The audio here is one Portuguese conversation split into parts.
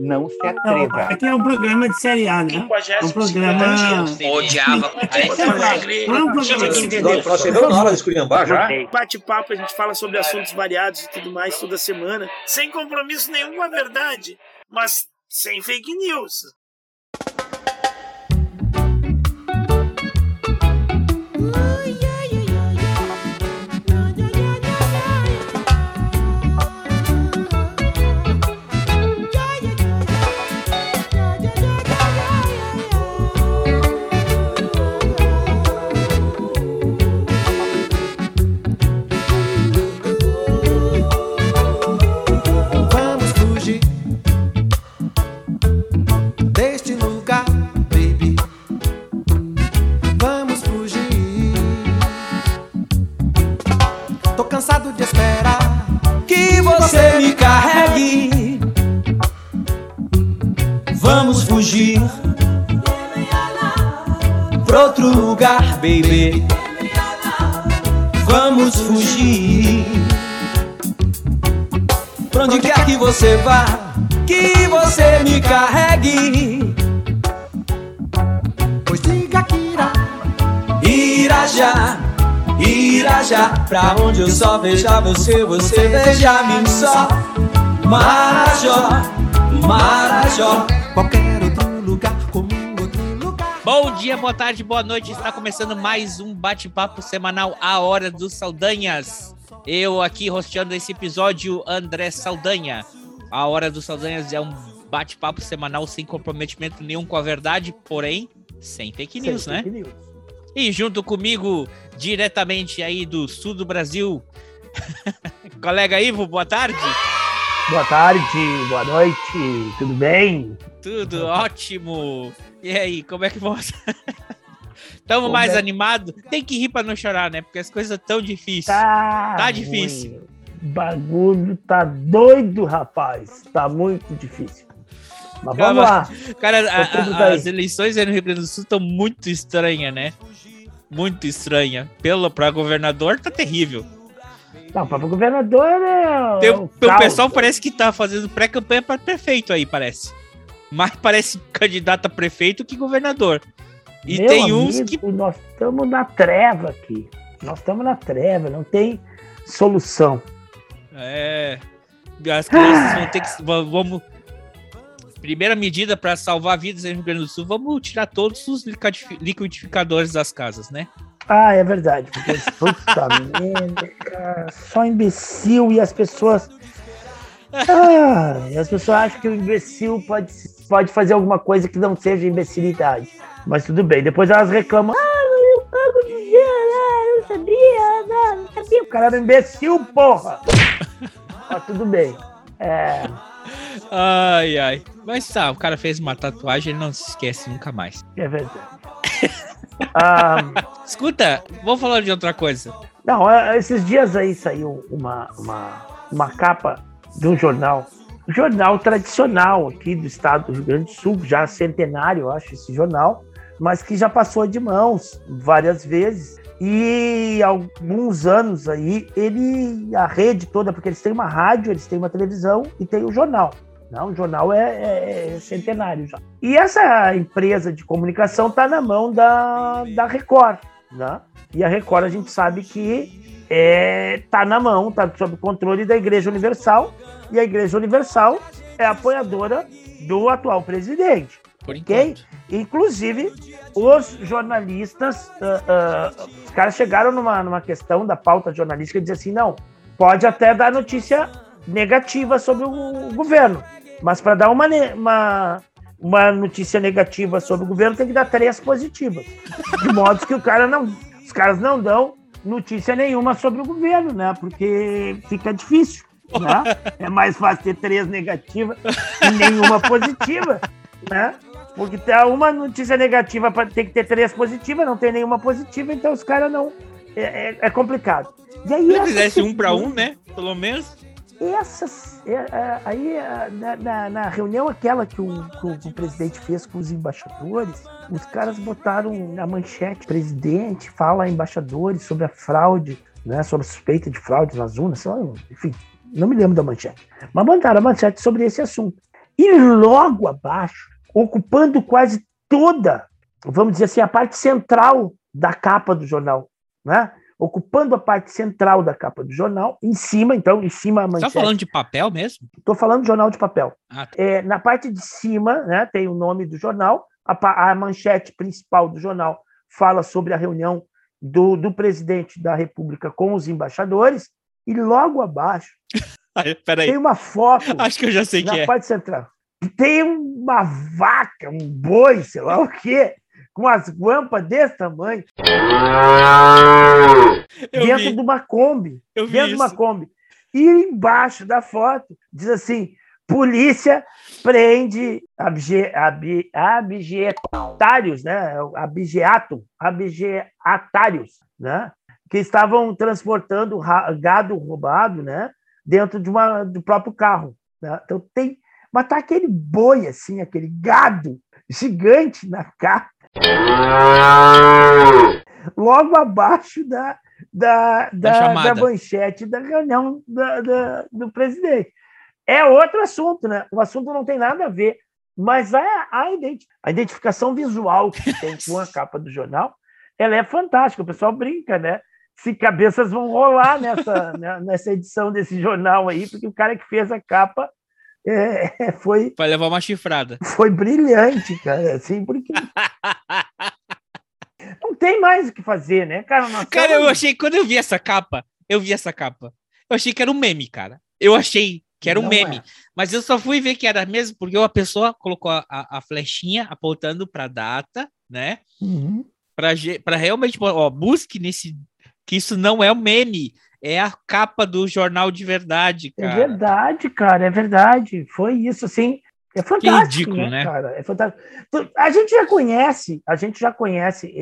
Não se atreva. Aqui é um programa de série A, né? É um programa. Odiava. Nós chegamos na hora de esculhambar já. Bate-papo, a gente fala sobre assuntos variados e tudo mais toda semana, sem compromisso nenhum com a verdade, mas sem fake news. Baby. Vamos fugir. Pra onde quer que você vá, que você me carregue. Pois diga que irá, irá já, irá já. Pra onde eu só veja você, você veja mim só. Marajó, Marajó, dia, boa tarde, boa noite. Está começando mais um bate-papo semanal A Hora dos Saldanhas. Eu aqui rosteando esse episódio, André Saldanha. A Hora dos Saldanhas é um bate-papo semanal sem comprometimento nenhum com a verdade, porém sem fake news, né? E junto comigo, diretamente aí do sul do Brasil, colega Ivo, boa tarde. Boa tarde, boa noite, tudo bem? Tudo ótimo. E aí, como é que você? Tamo Como mais é? animado? Tem que rir pra não chorar, né? Porque as coisas tão difíceis. Tá, Tá difícil. ruim. Bagulho tá doido, rapaz. Tá muito difícil. Mas vamos lá. Cara, a- tudo a- as eleições aí no Rio Grande do Sul estão muito estranhas, né? Muito estranha. Pelo pra governador tá terrível. Não, para governador é. Tem, o caos. pessoal parece que tá fazendo pré-campanha para prefeito aí, parece. Mais parece candidato a prefeito que governador. E Meu tem uns amigo, que. Nós estamos na treva aqui. Nós estamos na treva, não tem solução. É. As crianças vão ter que. va- Vamos. Primeira medida para salvar vidas no Rio Grande do Sul, vamos tirar todos os liquidifi- liquidificadores das casas, né? Ah, é verdade. Porque, puta merda, só imbecil e as pessoas. Ah, e as pessoas acham que o imbecil pode, pode fazer alguma coisa que não seja imbecilidade. Mas tudo bem. Depois elas reclamam. Ah, eu pago dizer, ah, eu sabia, não, não sabia. O cara era imbecil, porra! Mas tudo bem. É, Ai, ai. Mas tá, o cara fez uma tatuagem, ele não se esquece nunca mais. é verdade. Ah, Escuta, vamos falar de outra coisa. Não, é, esses dias aí saiu uma, uma, uma capa de um jornal, um jornal tradicional aqui do estado do Rio Grande do Sul, já centenário, acho, esse jornal, mas que já passou de mãos várias vezes. E alguns anos aí, ele, a rede toda, porque eles têm uma rádio, eles têm uma televisão e tem o jornal. Não, o jornal é, é- é centenário já. E essa empresa de comunicação está na mão da, da Record, né? E a Record a gente sabe que é, tá na mão, tá sob controle da Igreja Universal, e a Igreja Universal é apoiadora do atual presidente. Por Ok? enquanto. Inclusive, os jornalistas, ah, ah, os caras chegaram numa, numa questão da pauta jornalística e dizer assim, não, pode até dar notícia negativa sobre o governo, mas para dar uma, uma, uma notícia negativa sobre o governo tem que dar três positivas. De modo que o cara não, os caras não dão notícia nenhuma sobre o governo, né? Porque fica difícil. Né? É mais fácil ter três negativas e nenhuma positiva, né? Porque tem uma notícia negativa para ter que ter três positivas, não tem nenhuma positiva, então os caras não. É, é- é complicado. E aí, Se fizesse um semana- um, né? Pelo menos. essas, é, é, aí é, na, na- na reunião aquela que o, que o- presidente fez com os embaixadores, os caras botaram na manchete, presidente fala a embaixadores sobre a fraude, né, sobre a suspeita de fraude nas urnas, enfim, não me lembro da manchete. Mas mandaram a manchete sobre esse assunto. E logo abaixo, ocupando quase toda, vamos dizer assim, a parte central da capa do jornal, né? Ocupando a parte central da capa do jornal, em cima, então, em cima a Você manchete. tá falando de papel mesmo? Estou falando de jornal de papel. Ah, tá. É, na parte de cima, né, tem o nome do jornal, a, a manchete principal do jornal fala sobre a reunião do, do presidente da República com os embaixadores, e logo abaixo Ai, Peraí, tem uma foto acho que eu já sei na que é. parte central. Tem uma vaca, um boi, sei lá o quê, com as guampas desse tamanho, Eu dentro vi, de uma Kombi. eu dentro de uma. Kombi. E embaixo da foto diz assim: polícia prende abje, ab, abjetários, né? Abjeato, abjeatários, né? Que estavam transportando ra- gado roubado, né? Dentro de uma, do próprio carro. Né? Então tem. Mas tá aquele boi, assim, aquele gado gigante na capa. Logo abaixo da, da, Da da, da manchete da reunião da- da- do presidente. É outro assunto, né? O assunto não tem nada a ver, mas a, a, a identificação visual que tem com a capa do jornal, ela é fantástica. O pessoal brinca, né? Se cabeças vão rolar nessa, né, nessa edição desse jornal aí, porque o cara que fez a capa é, foi, Vai levar uma chifrada. foi brilhante, cara. Assim, porque não tem mais o que fazer, né, cara? Nós Cara, eu achei, quando eu vi essa capa, eu vi essa capa, eu achei que era um meme, cara. Eu achei que era um Não meme. é. Mas eu só fui ver que era mesmo porque a pessoa colocou a, a, a flechinha apontando para data, né? Uhum. Para realmente, ó, busque nesse. Que isso não é um meme, é a capa do jornal de verdade, É cara. verdade, cara, é verdade. Foi isso, assim. É fantástico, ridículo, né? cara? É fantástico. A gente já conhece, a gente já conhece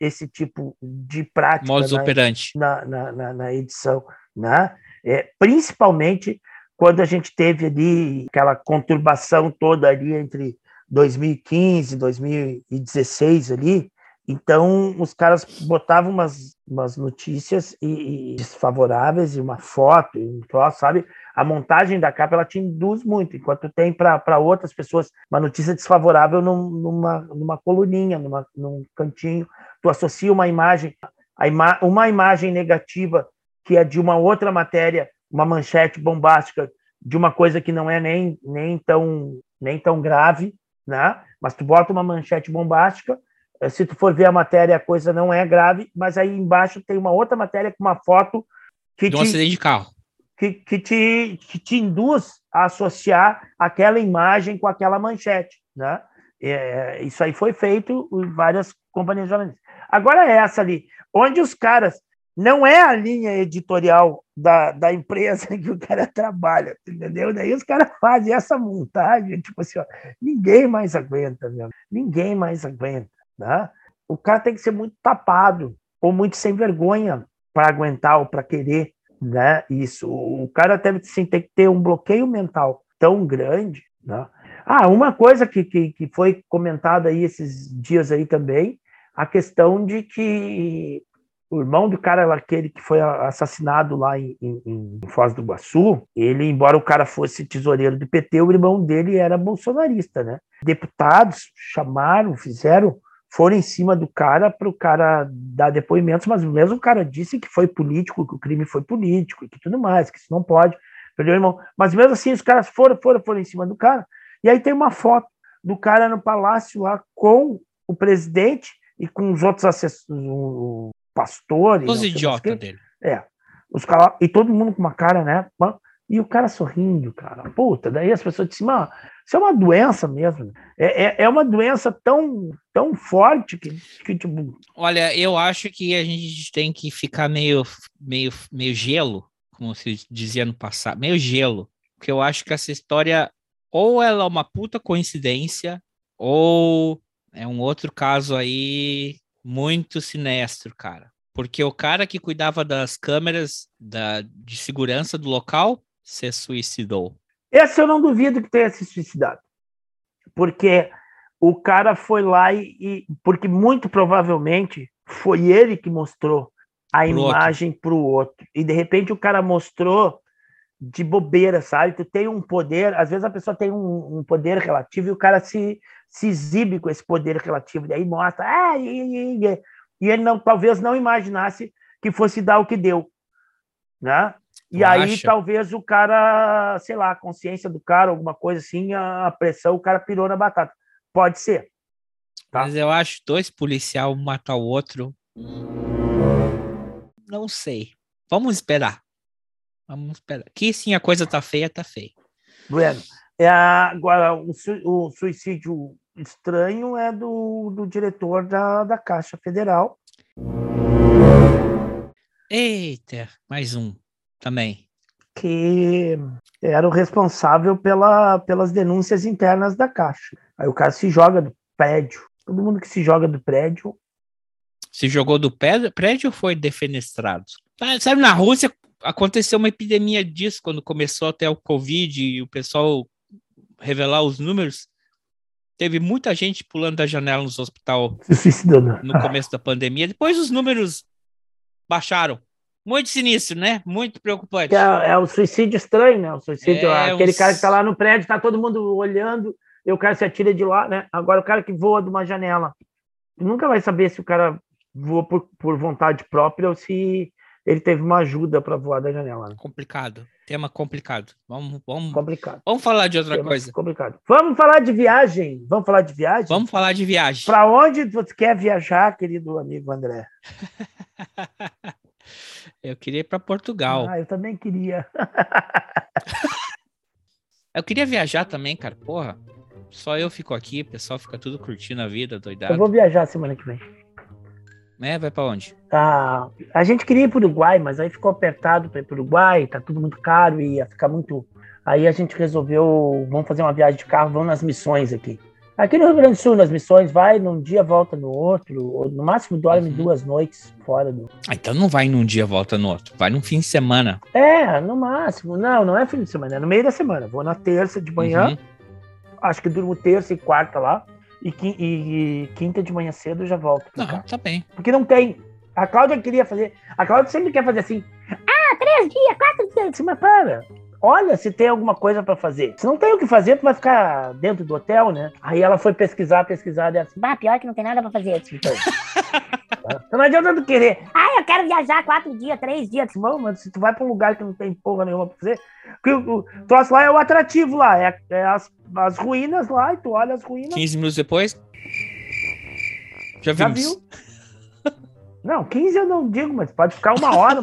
esse tipo de prática Modus na, operandi. na, na, na- na edição, né? É, principalmente quando a gente teve ali aquela conturbação toda ali entre 2015 e 2016 ali, então os caras botavam umas, umas notícias e, e desfavoráveis e uma foto, e um troço, sabe? A montagem da capa ela te induz muito, enquanto tem para outras pessoas uma notícia desfavorável num- numa, numa coluninha, numa, num cantinho, tu associa uma imagem, ima uma imagem negativa que é de uma outra matéria, uma manchete bombástica de uma coisa que não é nem, nem, tão, nem tão grave, né? Mas tu bota uma manchete bombástica, se tu for ver a matéria, a coisa não é grave, mas aí embaixo tem uma outra matéria com uma foto que De um te, acidente de carro. que, que, te, que te induz a associar aquela imagem com aquela manchete, né? É, isso aí foi feito em várias companhias jornalísticas. Agora é essa ali, onde os caras não é a linha editorial da, da empresa que o cara trabalha, entendeu? Daí os caras fazem essa montagem, tipo assim, ó, ninguém mais aguenta, meu, ninguém mais aguenta, né? O cara tem que ser muito tapado ou muito sem vergonha para aguentar ou para querer né? Isso. O cara deve ter que ter um bloqueio mental tão grande, né? Ah, uma coisa que, que, que foi comentada aí esses dias aí também, a questão de que o irmão do cara aquele que foi assassinado lá em, em, em Foz do Iguaçu, ele, embora o cara fosse tesoureiro do PT, o irmão dele era bolsonarista, né? Deputados chamaram, fizeram foram em cima do cara para o cara dar depoimentos, mas mesmo o cara disse que foi político, que o crime foi político e que tudo mais, que isso não pode. Perdeu irmão. Mas mesmo assim, os caras foram, foram, foram em cima do cara. E aí tem uma foto do cara no palácio lá com o presidente e com os outros assessores, o pastor. Os idiotas dele. É. Os cara, e todo mundo com uma cara, né? E o cara sorrindo, cara. Puta, daí as pessoas dizem, mano, isso é uma doença mesmo. É, é, é uma doença tão, tão forte que, que, tipo. Olha, eu acho que a gente tem que ficar meio, meio, meio gelo, como se dizia no passado, meio gelo. Porque eu acho que essa história, ou ela é uma puta coincidência, ou é um outro caso aí muito sinestro, cara. Porque o cara que cuidava das câmeras da, de segurança do local se suicidou. Esse eu não duvido que tenha se suicidado. Porque o cara foi lá e, e. Porque muito provavelmente foi ele que mostrou a Pro imagem para o outro. E de repente o cara mostrou de bobeira, sabe? Tu tem um poder, às vezes a pessoa tem um, um poder relativo e o cara se, se exibe com esse poder relativo, daí mostra, ah, e, e, e, e ele não, talvez não imaginasse que fosse dar o que deu, né? E Tu aí acha? talvez o cara, sei lá, a consciência do cara, alguma coisa assim, a pressão, o cara pirou na batata. Pode ser. Tá. Mas eu acho dois policial um matar o outro. Não sei. Vamos esperar. Vamos esperar. Que sim, a coisa tá feia, tá feia. Bueno. É, agora, o, o suicídio estranho é do, do diretor da, da Caixa Federal. Eita, mais um também. que era o responsável pela, pelas denúncias internas da Caixa. Aí o cara se joga do prédio. Todo mundo que se joga do prédio. Se jogou do pé- prédio ou foi defenestrado? Ah, Sabe, na Rússia aconteceu uma epidemia disso quando começou até o Covid e o pessoal revelar os números. Teve muita gente pulando da janela nos hospital Se suicidando. no começo da pandemia. Depois os números baixaram. Muito sinistro, né? Muito preocupante. É, é o suicídio estranho, né? O suicídio, É, aquele cara que tá lá no prédio, tá todo mundo olhando, e o cara se atira de lá, né? Agora o cara que voa de uma janela. Nunca vai saber se o cara voou por, por vontade própria ou se ele teve uma ajuda para voar da janela. Né? Complicado. Tema complicado. Vamos, vamos, Complicado. vamos falar de outra Tema coisa. Complicado. Vamos falar de viagem. Vamos falar de viagem? Vamos falar de viagem. Para onde você quer viajar, querido amigo André? Eu queria ir para Portugal. Ah, eu também queria. Eu queria viajar também, cara. Porra. Só eu fico aqui, o pessoal fica tudo curtindo a vida, Eu doidado. vou viajar semana que vem. Né? Vai pra onde? Ah, a gente queria ir para o Uruguai, mas aí ficou apertado para ir para o Uruguai, tá tudo muito caro e ia ficar muito. Aí a gente resolveu, vamos fazer uma viagem de carro, vamos nas missões aqui. Aqui no Rio Grande do Sul, nas missões, vai num dia, volta no outro, ou no máximo dorme Uhum. duas noites fora do. Ah, então não vai num dia, volta no outro. Vai num fim de semana. É, no máximo. Não, não é fim de semana, é no meio da semana. Vou na terça de manhã, Uhum. acho que durmo terça e quarta lá, e, qui- e quinta de manhã cedo eu já volto. Não, cá. tá bem. Porque não tem. A Cláudia queria fazer. A Cláudia sempre quer fazer assim. Ah, três dias, quatro dias. Mas para. Olha se tem alguma coisa pra fazer. Se não tem o que fazer, tu vai ficar dentro do hotel, né? Aí ela foi pesquisar, pesquisar, e ela disse, bah, pior que não tem nada pra fazer. Disse, Então, então não adianta tu querer. Ah, eu quero viajar quatro dias, três dias. Bom, mas se tu vai pra um lugar que não tem porra nenhuma pra fazer, porque o, o troço lá é o atrativo lá, é, é as, as ruínas lá, e tu olha as ruínas. 15 minutos depois. Já Já viu? Não, 15 eu não digo, mas pode ficar uma hora.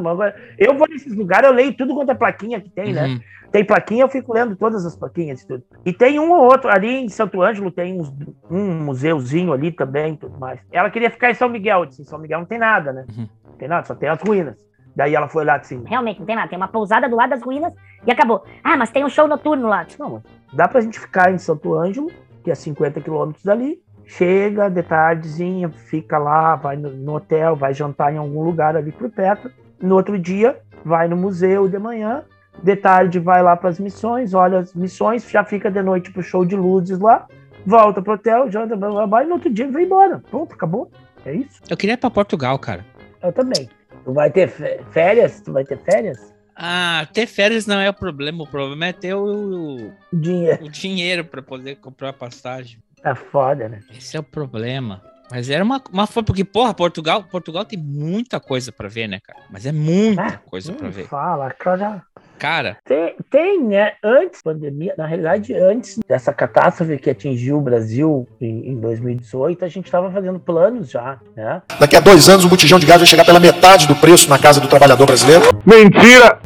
Eu vou nesses lugares, eu leio tudo quanto é plaquinha que tem, né? Uhum. Tem plaquinha, eu fico lendo todas as plaquinhas e tudo. E tem um ou outro, ali em Santo Ângelo tem uns- um museuzinho ali também e tudo mais. Ela queria ficar em São Miguel, eu disse, em São Miguel não tem nada, né? Uhum. Não tem nada, só tem as ruínas. Daí ela foi lá assim, Realmente, não tem nada. Tem uma pousada do lado das ruínas e acabou. Ah, mas tem um show noturno lá. não, mas dá pra gente ficar em Santo Ângelo, que é 50 quilômetros dali, chega de tardezinha, fica lá, vai no, hotel, vai jantar em algum lugar ali por perto. No outro dia, vai no museu de manhã, de tarde vai lá para as missões, olha as missões, já fica de noite pro show de luzes lá, volta pro hotel, janta, blá, blá, blá, e no outro dia vai embora. Pronto, acabou. É isso. Eu queria ir pra Portugal, cara. Eu também. Tu vai ter fé- férias? Tu vai ter férias? Ah, ter férias não é o problema. O problema é ter o, Dinheiro. o dinheiro pra poder comprar a passagem. É foda, né? Esse é o problema. Mas era uma, uma foi porque, porra, Portugal, Portugal tem muita coisa pra ver, né, cara? Mas é muita Ah, coisa pra Hum, ver. Fala, Cláudia. Cara, Tem, tem, né? Antes da pandemia, na realidade, antes dessa catástrofe que atingiu o Brasil em, em 2018, a gente estava fazendo planos já, né? Daqui a dois anos o botijão de gás vai chegar pela metade do preço na casa do trabalhador brasileiro.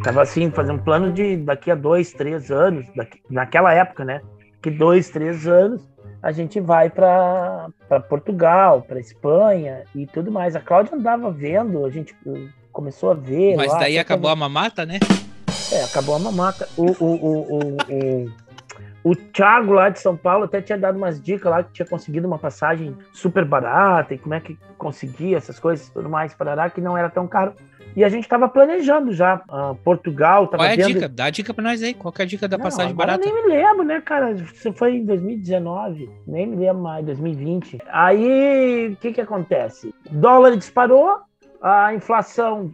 Tava assim, fazendo plano de daqui a dois, três anos, daqui, naquela época, né? Que dois, três anos a gente vai para Portugal, para Espanha e tudo mais. A Cláudia andava vendo, a gente uh, começou a ver. mas lá, daí acabou a mamata, né? É, acabou a mamata. O, o, o, o, o, o Thiago lá de São Paulo até tinha dado umas dicas lá que tinha conseguido uma passagem super barata e como é que conseguia essas coisas e tudo mais, parará, que não era tão caro. E a gente estava planejando já. ah, Portugal, tava Qual é a vendo. dica? Dá a dica pra nós aí. Qual que é a dica da Não, passagem barata? Eu nem me lembro, né, cara? Isso foi em 2019, nem me lembro mais, 2020. Aí, o que que acontece? Dólar disparou, a inflação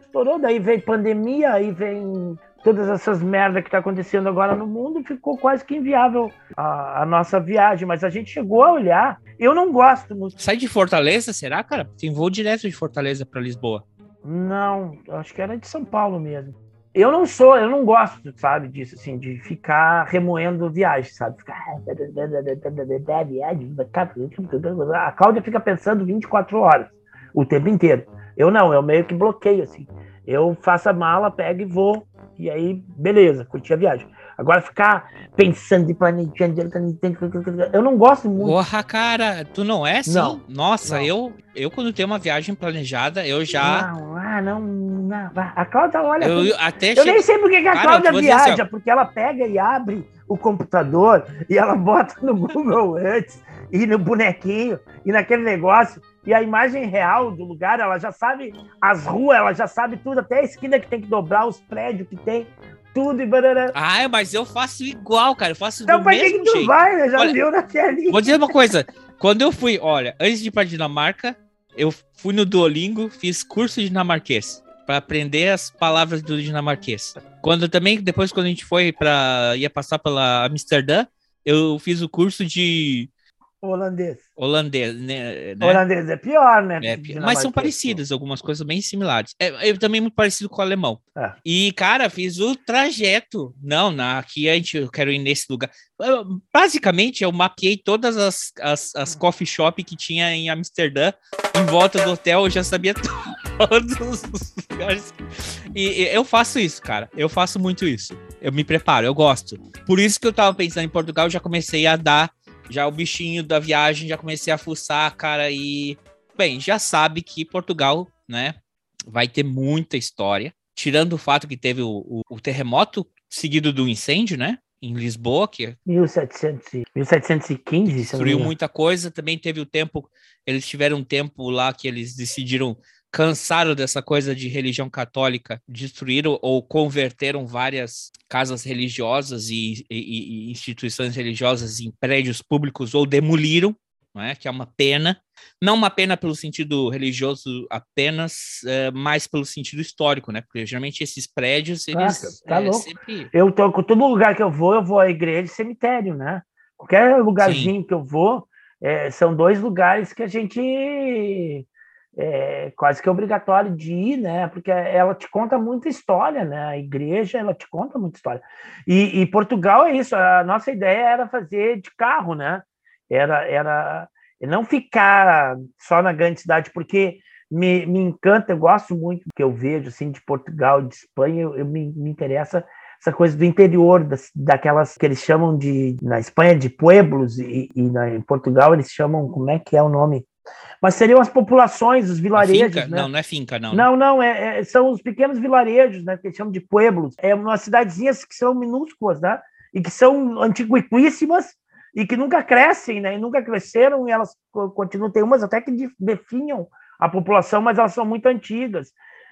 estourou, daí veio pandemia, aí vem todas essas merdas que tá acontecendo agora no mundo, ficou quase que inviável a, a nossa viagem. Mas a gente chegou a olhar. Eu não gosto muito. Sai de Fortaleza, será, cara? Tem voo direto de Fortaleza pra Lisboa. Não, acho que era de São Paulo mesmo. Eu não sou, eu não gosto, sabe, disso, assim, de ficar remoendo viagem, sabe? Ficar. A Cláudia fica pensando 24 horas, o tempo inteiro. Eu não, eu meio que bloqueio, assim. Eu faço a mala, pego e vou, e aí, beleza, curti a viagem. Agora ficar pensando e planejando, eu não gosto muito. Porra, cara, tu não é assim? Não. Nossa, Não. eu, eu quando tenho uma viagem planejada, eu já. Não, ah, não, não. A Cláudia olha. eu, eu até Eu nem chego- sei por que a Cara, Cláudia assim, viaja, porque ela pega e abre o computador e ela bota no Google antes e no bonequinho e naquele negócio e a imagem real do lugar, ela já sabe as ruas, ela já sabe tudo, até a esquina que tem que dobrar, os prédios que tem, tudo e barará. Ah, mas eu faço igual, cara. Eu faço Então do mesmo que tu jeito. vai, né? Já Olha, viu na telinha. Vou dizer uma coisa. Quando eu fui, olha, antes de ir pra Dinamarca, eu fui no Duolingo, fiz curso de dinamarquês para aprender as palavras do dinamarquês. Quando também depois quando a gente foi para ia passar pela Amsterdã, eu fiz o curso de Holandês. holandês, né? né? Holandês é pior, né? É, Dinamarquês. mas são parecidas, algumas coisas bem similares. É, é também muito parecido com o alemão. É. E, cara, fiz o trajeto. Não, na, aqui a gente, eu quero ir nesse lugar. Eu, basicamente, eu mapeei todas as, as, as coffee shop que tinha em Amsterdã. Em volta do hotel, eu já sabia todos os lugares. E, e eu faço isso, cara. Eu faço muito isso. Eu me preparo, eu gosto. Por isso que eu tava pensando em Portugal, eu já comecei a dar já o bichinho da viagem, já comecei a fuçar, cara, e bem, já sabe que Portugal, né, vai ter muita história, tirando o fato que teve o, o- o terremoto seguido do incêndio, né, em Lisboa, que 1700, e- 1715, se eu não me destruiu muita coisa, também teve o tempo, eles tiveram um tempo lá que eles decidiram, cansaram dessa coisa de religião católica, destruíram ou converteram várias casas religiosas e, e- e instituições religiosas em prédios públicos ou demoliram, não é? que é uma pena. Não uma pena pelo sentido religioso apenas, eh, mas pelo sentido histórico, né? Porque geralmente esses prédios, eles tá louco. sempre Eu tô com todo lugar que eu vou, eu vou à igreja e cemitério, né? Qualquer lugarzinho que eu vou, é, são dois lugares que a gente é quase que é obrigatório de ir, né? Porque ela te conta muita história, né? A igreja, ela te conta muita história. E, e Portugal é isso, a nossa ideia era fazer de carro, né? Era, era não ficar só na grande cidade, porque me, me encanta, eu gosto muito do que eu vejo, assim, de Portugal, de Espanha, eu, eu me, me interessa essa coisa do interior, das, daquelas que eles chamam de, na Espanha, de pueblos, e, e na, em Portugal eles chamam, como é que é o nome? Mas seriam as populações, os vilarejos, né? Não, não é finca, não. Não, não, é, é- são os pequenos vilarejos, né? Que eles chamam de pueblos. É umas cidadezinhas que são minúsculas, né? E que são antiquíssimas e que nunca crescem, né? E nunca cresceram e elas co- continuam. Tem umas até que def- definham a população, mas elas são muito antigas.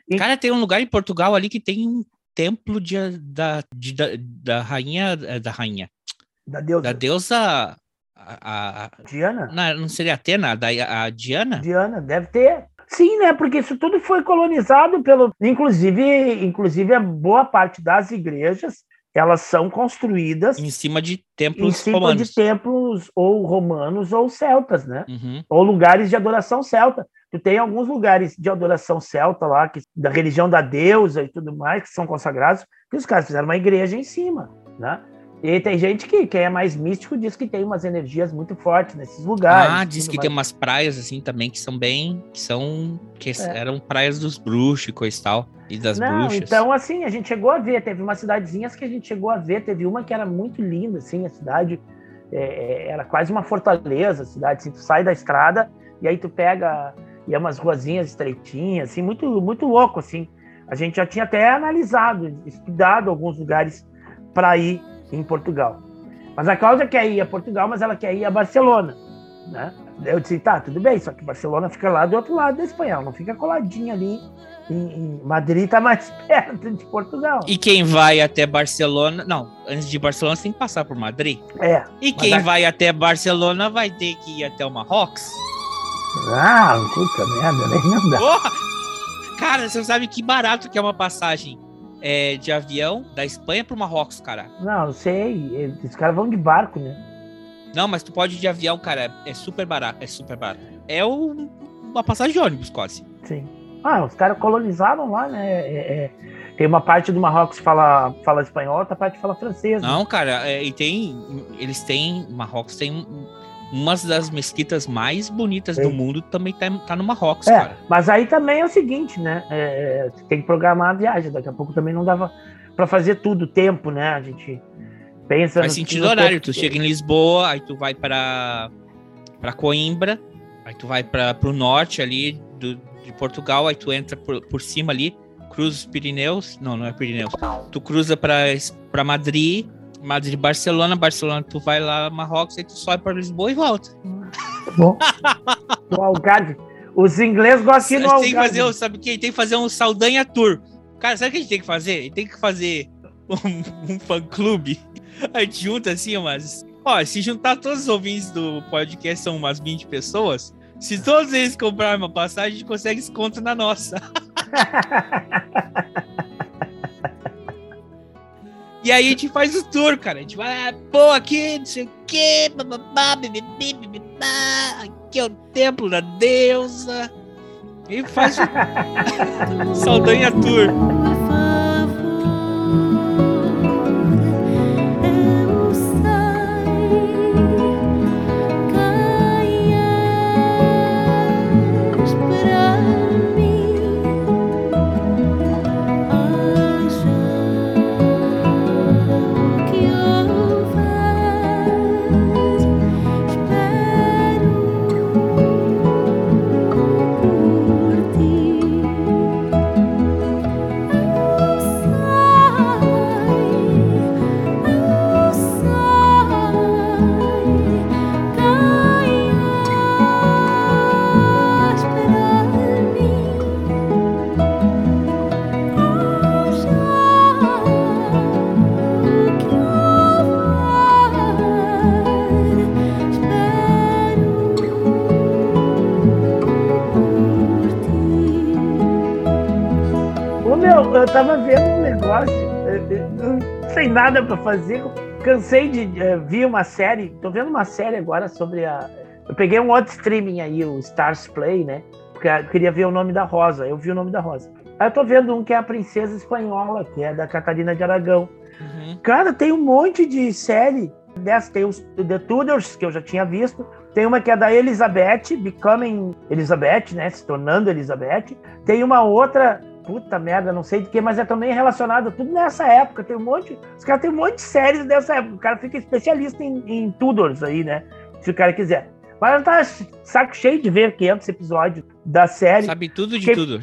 E- Cara, tem um lugar em Portugal ali que tem um templo de, da, de- da, da rainha, eh, da rainha, Da deusa da deusa, a, a- a- Diana? não, não seria Atena, da, a Diana? Diana, deve ter. Sim, né? Porque isso tudo foi colonizado pelo. Inclusive, inclusive a boa parte das igrejas elas são construídas Em cima de em templos cima romanos. de templos ou romanos ou celtas, né? Uhum. ou lugares de adoração celta. Tu tem alguns lugares de adoração celta lá, que, da religião da deusa e tudo mais, que são consagrados, que os caras fizeram uma igreja em cima, né? E tem gente que, que é mais místico, diz que tem umas energias muito fortes nesses lugares. Ah, diz que mais. tem umas praias assim também que são bem, que são, que É. eram praias dos bruxos e coisa e tal, e das Não, bruxas. então assim, a gente chegou a ver, teve umas cidadezinhas que a gente chegou a ver, teve uma que era muito linda, assim, a cidade é, é, era quase uma fortaleza, a cidade, assim, tu sai da estrada e aí tu pega, e é umas ruazinhas estreitinhas, assim, muito, muito louco, assim. A gente já tinha até analisado, estudado alguns lugares para ir em Portugal. Mas a Cláudia quer ir a Portugal, mas ela quer ir a Barcelona, né? Eu disse, tá, tudo bem, só que Barcelona fica lá do outro lado da Espanha, ela não fica coladinha ali em, em Madrid tá mais perto de Portugal. E quem vai até Barcelona, não, antes de Barcelona você tem que passar por Madrid. É. E quem a- vai até Barcelona vai ter que ir até o Marrocos. Ah, puta merda, nem não dá. Porra! Cara, você sabe que barato que é uma passagem é, de avião da Espanha pro Marrocos, cara. Não, sei. Os caras vão de barco, né? Não, mas tu pode ir de avião, cara. É super barato. É super barato. É o- uma passagem de ônibus, quase. Sim. Ah, os caras colonizaram lá, né? É- é- tem uma parte do Marrocos que fala, fala espanhol, outra parte fala francês. né? Não, cara, é, e tem. Eles têm. Marrocos tem um- uma das mesquitas mais bonitas do Sim. mundo também tá, tá no Marrocos, É, cara. mas aí também é o seguinte, né? É, tem que programar a viagem. Daqui a pouco também não dava pra fazer tudo, tempo, né? A gente pensa. Faz no- sentido no horário. Tu chega em Lisboa, aí tu vai pra, pra Coimbra, aí tu vai pra, pro norte ali do, de Portugal, aí tu entra por, por cima ali, cruza os Pirineus. Não, não é Pirineus. Tu cruza pra Madrid, Madrid, Barcelona, Barcelona, tu vai lá, Marrocos, aí tu sobe pra Lisboa e volta. Bom, no Algarve. Os ingleses gostam de no tem que Algarve. fazer, sabe o que? Tem que fazer um Saldanha Tour. Cara, sabe o que a gente tem que fazer? Tem que fazer um, um fã-clube. A gente junta assim umas... Ó, se juntar todos os ouvintes do podcast, são umas 20 pessoas. Se todos eles comprarem uma passagem, a gente consegue desconto na nossa. E aí a gente faz o tour, cara. A gente vai, ah, pô, aqui, não sei o quê, bababá, bibibi, bibibá, aqui é o templo da deusa. E faz o Saldanha Tour. Nada pra fazer. Cansei de eh, ver uma série. Tô vendo uma série agora sobre a. Eu peguei um outro streaming aí, o Stars Play, né? Porque eu queria ver o nome da Rosa. Eu vi o nome da Rosa. Aí eu tô vendo um que é a Princesa Espanhola, que é da Catarina de Aragão. Uhum. Cara, tem um monte de série dessa. Tem os The Tudors, que eu já tinha visto. Tem uma que é da Elizabeth, Becoming Elizabeth, né? Se tornando Elizabeth. Tem uma outra, puta merda, não sei de que, mas é também relacionada, tudo nessa época. Tem um monte. Os caras têm um monte de séries dessa época. O cara fica especialista em, em Tudors aí, né? Se o cara quiser. Mas tava saco cheio de ver 500 episódios da série. Sabe tudo de Que- tudo.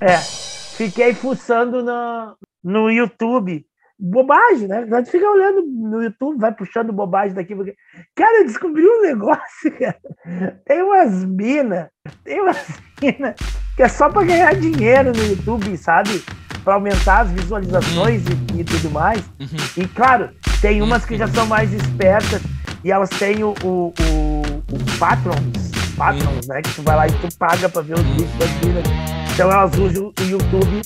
É, fiquei fuçando no, no YouTube. Bobagem, né? A gente fica olhando no YouTube, vai puxando bobagem daqui. Porque... Cara, eu descobri um negócio, cara. Tem umas minas, tem umas minas que é só pra ganhar dinheiro no YouTube, sabe? Pra aumentar as visualizações e, e tudo mais. Uhum. E claro, tem umas que já são mais espertas e elas têm o, o, o, o patrons, patrons, né? Que tu vai lá e tu paga pra ver os vídeos das minas. Então elas usam o YouTube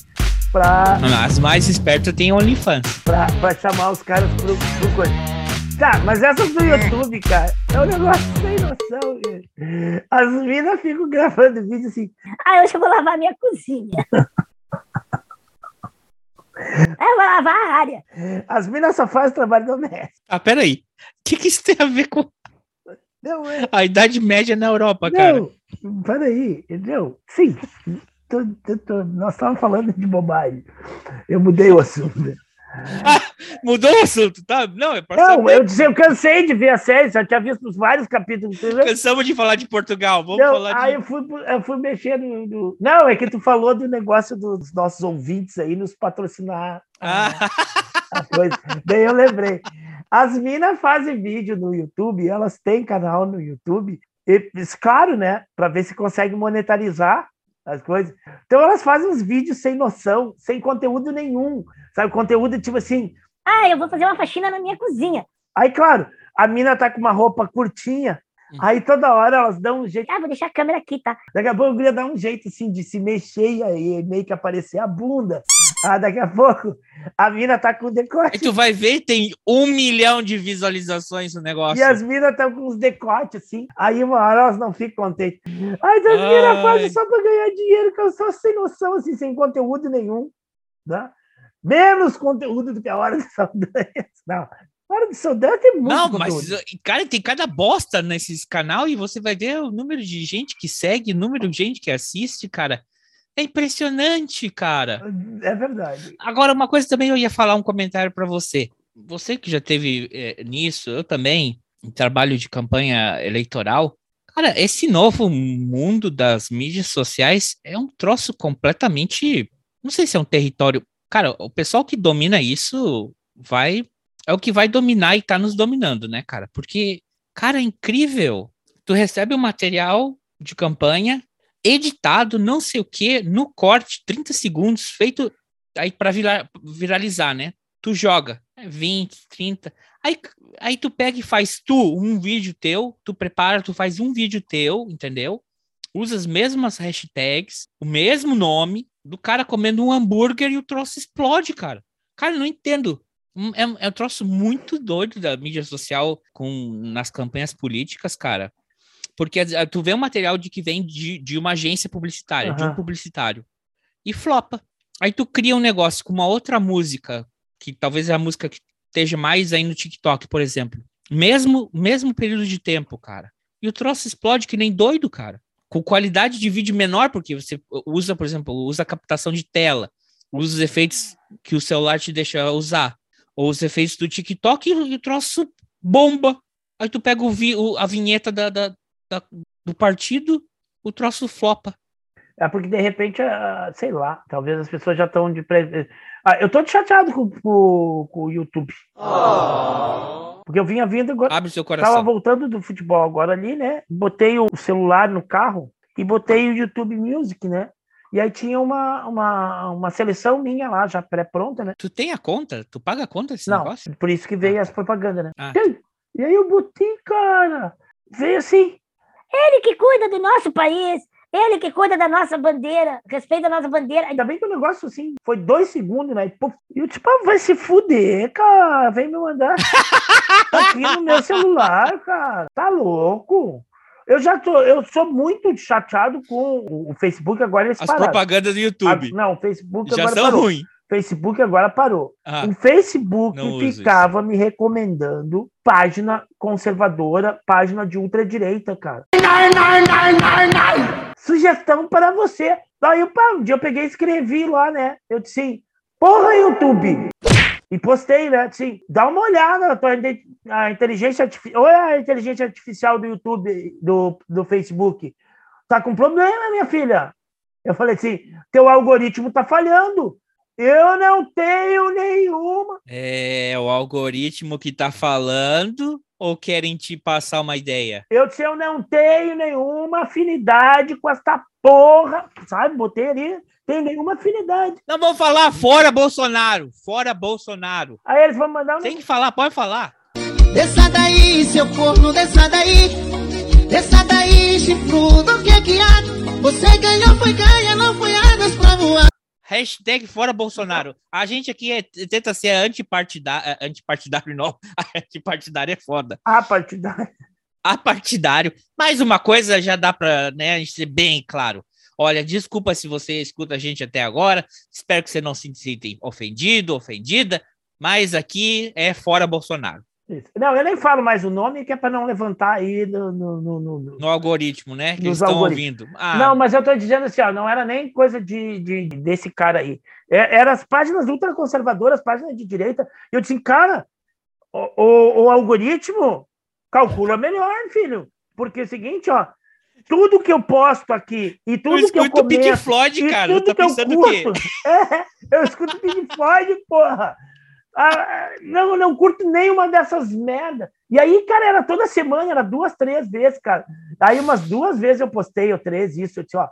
pra, As mais espertas tem OnlyFans. pra chamar os caras pro, pro coisa. Tá, mas essas do YouTube, cara, é um negócio sem noção. cara. As minas ficam gravando vídeo assim. Ah, hoje eu vou lavar minha cozinha. É, eu vou lavar a área. As minas só fazem trabalho doméstico. Ah, peraí. O que, que isso tem a ver com Não, é. a Idade Média na Europa, cara? Não, peraí, entendeu? Sim, tô- tô- tô- nós estávamos falando de bobagem. Eu mudei o assunto. Mudou o assunto, tá? Não, é Não, eu, disse, eu cansei de ver a série, já tinha visto os vários capítulos. Cansamos de falar de Portugal. Vamos Não, falar aí de. eu fui, eu fui mexer no, no- Não, é que tu falou do negócio dos nossos ouvintes aí nos patrocinar Ah, a coisa. Daí eu lembrei. As minas fazem vídeo no YouTube, elas têm canal no YouTube, e, claro, né? Para ver se consegue monetarizar as coisas. Então elas fazem uns vídeos sem noção, sem conteúdo nenhum. Sabe, conteúdo tipo assim. Ah, eu vou fazer uma faxina na minha cozinha. Aí, claro, a mina tá com uma roupa curtinha, Hum. aí toda hora elas dão um jeito. Ah, vou deixar a câmera aqui, tá? Daqui a pouco eu queria dar um jeito assim de se mexer e aí meio que aparecer a bunda. Ah, daqui a pouco a mina tá com Aí decote. tu vai ver, tem um milhão de visualizações no negócio. E as minas estão com uns decotes, assim. Aí uma hora elas não ficam contentes. Ai, essas minas fazem só pra ganhar dinheiro, que eu sou sem noção, assim, sem conteúdo nenhum. Tá? Menos conteúdo do que a Hora de Saldanhas. Não, Hora de Saldanhas tem muito Não, conteúdo. mas, cara, tem cada bosta nesses canal e você vai ver o número de gente que segue, o número de gente que assiste, cara. É impressionante, cara. É verdade. Agora, uma coisa também eu ia falar um comentário para você. Você que já teve eh, nisso, eu também, em trabalho de campanha eleitoral. Cara, esse novo mundo das mídias sociais é um troço completamente. Não sei se é um território. Cara, o pessoal que domina isso vai. É o que vai dominar e tá nos dominando, né, cara? Porque, cara, é incrível. Tu recebe o material de campanha editado, não sei o que, no corte, 30 segundos, feito aí para viralizar, né? Tu joga é 20, 30. Aí, aí tu pega e faz tu um vídeo teu, tu prepara, tu faz um vídeo teu, entendeu? Usa as mesmas hashtags, o mesmo nome do cara comendo um hambúrguer e o troço explode, cara. Cara, eu não entendo. Um- É, é um troço muito doido da mídia social com, nas campanhas políticas, cara. Porque eh, tu vê um material de que vem de, de uma agência publicitária, de um publicitário, e flopa. Aí tu cria um negócio com uma outra música, que talvez é a música que esteja mais aí no TikTok, por exemplo. Mesmo, mesmo período de tempo, cara. E o troço explode que nem doido, cara. Com qualidade de vídeo menor, porque você usa, por exemplo, usa captação de tela, usa os efeitos que o celular te deixa usar, ou os efeitos do TikTok e, o- e o troço bomba. Aí tu pega o vi- o- a vinheta da, da- da- do partido, o troço flopa. É porque, de repente, ah, sei lá, talvez as pessoas já estão de. Pre... Ah, eu tô chateado com, com, com o YouTube. Porque eu vinha vindo agora. Abre seu Tava coração. voltando do futebol agora ali, né? Botei o celular no carro e botei o YouTube Music, né? E aí tinha uma, uma, uma seleção minha lá, já pré-pronta, né? Tu tem a conta? Tu paga a conta desse Não, negócio? por isso que veio as propagandas, né? Ah. E aí eu botei, cara. Veio assim. Ele que cuida do nosso país, ele que cuida da nossa bandeira, respeita a nossa bandeira. Ainda bem que o negócio assim foi dois segundos, né? E, eu tipo, ah, vai se fuder, cara. Vem me mandar aqui no meu celular, cara. Tá louco? Eu já tô, eu sou muito chateado com o- o Facebook agora eles As pararam. propagandas do YouTube não, o Facebook já agora são parou. ruins. Facebook agora parou. Ah, O Facebook não ficava me recomendando página conservadora, página de ultradireita, cara. Sugestão para você. Aí pá, um dia eu peguei e escrevi lá, né? Eu disse assim, porra, YouTube! E postei, né? Assim, dá uma olhada na tua inte- a inteligência artificial. Olha a inteligência artificial do YouTube, do, do Facebook. Tá com problema, minha filha. Eu falei assim, teu algoritmo tá falhando. Eu não tenho nenhuma. é o algoritmo que tá falando ou querem te passar uma ideia? Eu disse, eu não tenho nenhuma afinidade com essa porra. Sabe? Botei ali, tem nenhuma afinidade. Não vamos falar fora Bolsonaro, fora Bolsonaro. Aí eles vão mandar um Tem que falar, pode falar. Desça daí, seu corno, desça daí. Desça daí, chifrudo, o que é que há? Você ganhou, foi ganha, não foi águas pra voar. Hashtag fora Bolsonaro. A gente aqui é- tenta ser antipartidário, antipartidário não, antipartidário é foda. a partidária. Apartidário. Mais uma coisa já dá pra né, a gente ser bem claro. Olha, desculpa se você escuta a gente até agora. Espero que você não se sinta ofendido, ofendida. Mas aqui é fora Bolsonaro. Isso. Não, eu nem falo mais o nome, que é para não levantar aí no. no- no- no- no- algoritmo, né? Que eles estão ouvindo. Ah, Não, mas eu tô dizendo assim, ó, não era nem coisa de, de- desse cara aí. É, era as páginas ultraconservadoras, páginas de direita. Eu disse, cara, o, o- o algoritmo calcula melhor, filho. Porque é o seguinte, ó, tudo que eu posto aqui e tu tudo que eu escuta o Pink começo Floyd, e cara. tudo Tá que eu pensando o quê? curto, é, eu escuto Pink Floyd, porra. Ah, não, não curto nenhuma dessas merda. E aí, cara, era toda semana, era duas, três vezes, cara. Aí umas duas vezes eu postei, ou três, isso, eu disse, ó,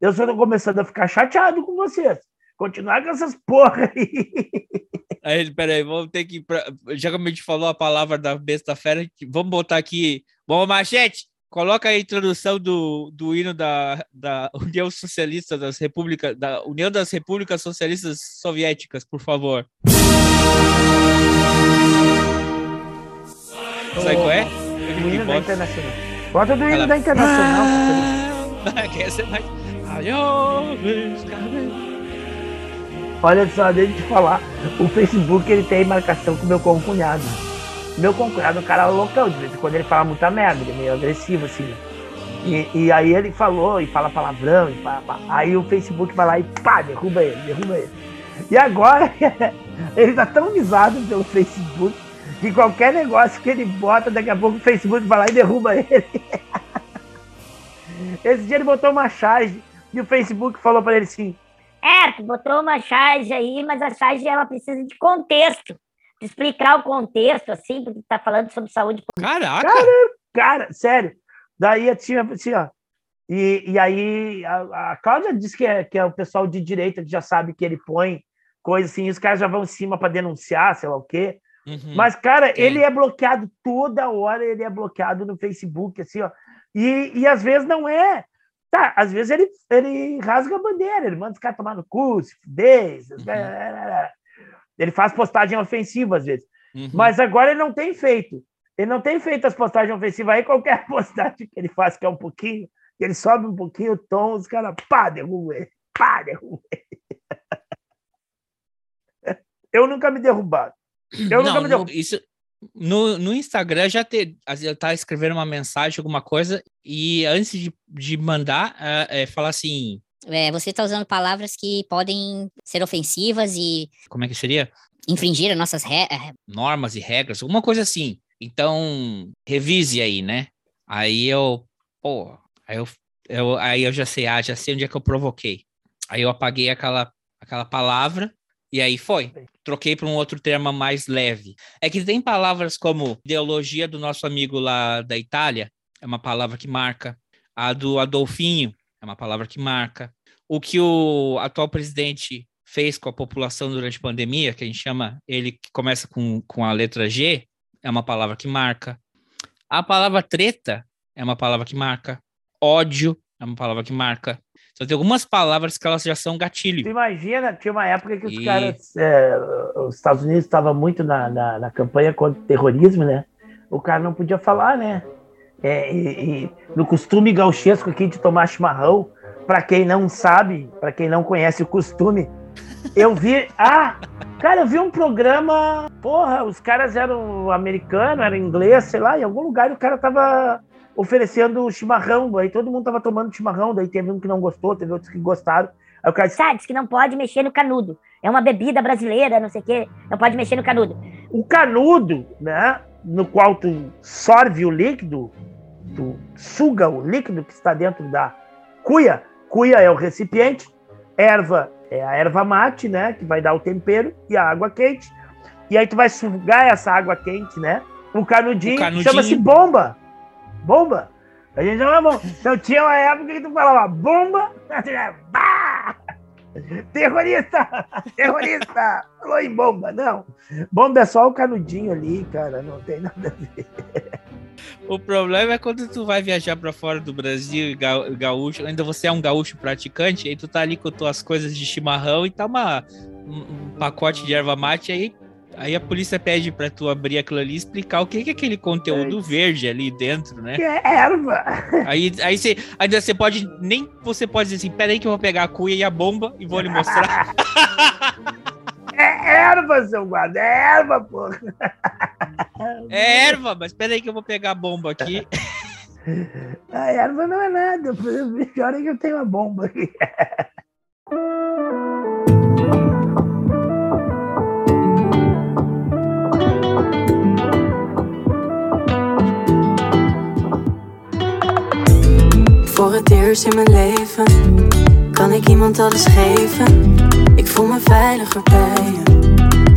eu só tô começando a ficar chateado com vocês. Continuar com essas porra aí. Aí, peraí, vamos ter que. pra- Já que a gente falou a palavra da besta fera, vamos botar aqui. Vamos, machete! coloca a introdução do, do hino da, da União Socialista das Repúblicas, da União das Repúblicas Socialistas Soviéticas, por favor. Sabe qual é? O hino da. Internacional. Bota do hino da Internacional. Mais. Ai, ó, meus cabelos. Olha só, deixa eu te falar. O Facebook ele tem marcação com meu concunhado. Meu concunhado é um cara loucão, de vez em quando ele fala muita merda, ele é meio agressivo, assim. E, e aí ele falou, e fala palavrão, e pá, pá. aí o Facebook vai lá e pá, derruba ele, derruba ele. E agora ele tá tão visado pelo Facebook que qualquer negócio que ele bota, daqui a pouco o Facebook vai lá e derruba ele. Esse dia ele botou uma charge e o Facebook falou pra ele assim: É, tu botou uma charge aí, mas a charge ela precisa de contexto. De explicar o contexto, assim, porque tá falando sobre saúde Caraca! Cara, sério. Daí tinha assim, ó. E, e aí a, a Cláudia disse que é, que é o pessoal de direita que já sabe que ele põe coisa assim, e os caras já vão em cima para denunciar, sei lá o quê. Uhum. Mas, cara, Sim. ele é bloqueado toda hora, ele é bloqueado no Facebook, assim, ó. E, e às vezes não é. Tá, às vezes ele, ele rasga a bandeira, ele manda os caras tomar no cu, se fuder, esses caras- ele faz postagem ofensiva às vezes. Uhum. Mas agora ele não tem feito. Ele não tem feito as postagens ofensivas. Aí qualquer postagem que ele faz, que é um pouquinho, que ele sobe um pouquinho o tom, os caras, pá, derruba ele. Pá, derruba ele. Eu nunca me derrubado. Eu nunca não, me no, derrubado. isso, no, no Instagram já te, eu tava escrevendo uma mensagem, alguma coisa, e antes de, de mandar, é, é, falar assim, É, você está usando palavras que podem ser ofensivas e como é que seria? infringir as nossas regras. Normas e regras, alguma coisa assim. Então, revise aí, né? Aí eu, pô, aí eu, eu, aí eu já sei, ah, já sei onde é que eu provoquei. Aí eu apaguei aquela, aquela palavra e aí foi. Troquei para um outro termo mais leve. É que tem palavras como ideologia do nosso amigo lá da Itália, é uma palavra que marca. A do Adolfinho é uma palavra que marca. O que o atual presidente fez com a população durante a pandemia, que a gente chama ele que começa com, com a letra G, é uma palavra que marca. A palavra treta é uma palavra que marca. Ódio é uma palavra que marca. Então tem algumas palavras que elas já são Tu gatilho. imagina, tinha uma época que os E- caras, é, os Estados Unidos estavam muito na, na, na campanha contra o terrorismo, né? O cara não podia falar, né? É, e, e no costume gauchesco aqui de tomar chimarrão, para quem não sabe, para quem não conhece o costume, eu vi. Ah, cara, eu vi um programa. Porra, os caras eram americanos, eram inglês, sei lá, em algum lugar o cara tava oferecendo chimarrão, aí todo mundo tava tomando chimarrão, daí teve um que não gostou, teve outros que gostaram. Aí o cara disse, Sabe, diz que não pode mexer no canudo. É uma bebida brasileira, não sei o quê. Não pode mexer no canudo. o canudo, né, no qual tu sorve o líquido, tu suga o líquido que está dentro da cuia. Cuia é o recipiente, erva é a erva mate, né, que vai dar o tempero e a água quente. E aí tu vai sugar essa água quente, né? O canudinho, O canudinho. chama-se bomba. Bomba. A gente chama bomba. Então tinha uma época que tu falava bomba, bah! terrorista, terrorista, falou em bomba. Não, bomba é só o canudinho ali, cara, não tem nada a ver. O problema é quando tu vai viajar para fora do Brasil ga- gaúcho, ainda você é um gaúcho praticante, aí tu tá ali com tuas coisas de chimarrão e tá uma, um, um pacote de erva mate, aí, aí a polícia pede para tu abrir aquilo ali e explicar o que é aquele conteúdo verde ali dentro, né? Que é erva. Aí, aí você, ainda você pode, nem você pode dizer assim, peraí que eu vou pegar a cuia e a bomba e vou lhe mostrar. É erva, seu guarda, é erva, porra. É erva, mas peraí que eu vou pegar a bomba aqui. A erva não é nada, pior é que eu tenho uma bomba aqui. Voor het eerst in mijn leven kan ik iemand alles geven. Ik voel me veiliger bij je.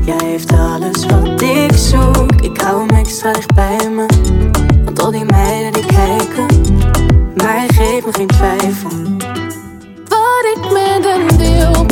Jij heeft alles wat ik zoek. Ik hou hem extra dicht bij me. Want al die meiden die kijken, maar hij geeft me geen twijfel. Wat ik met hem deel,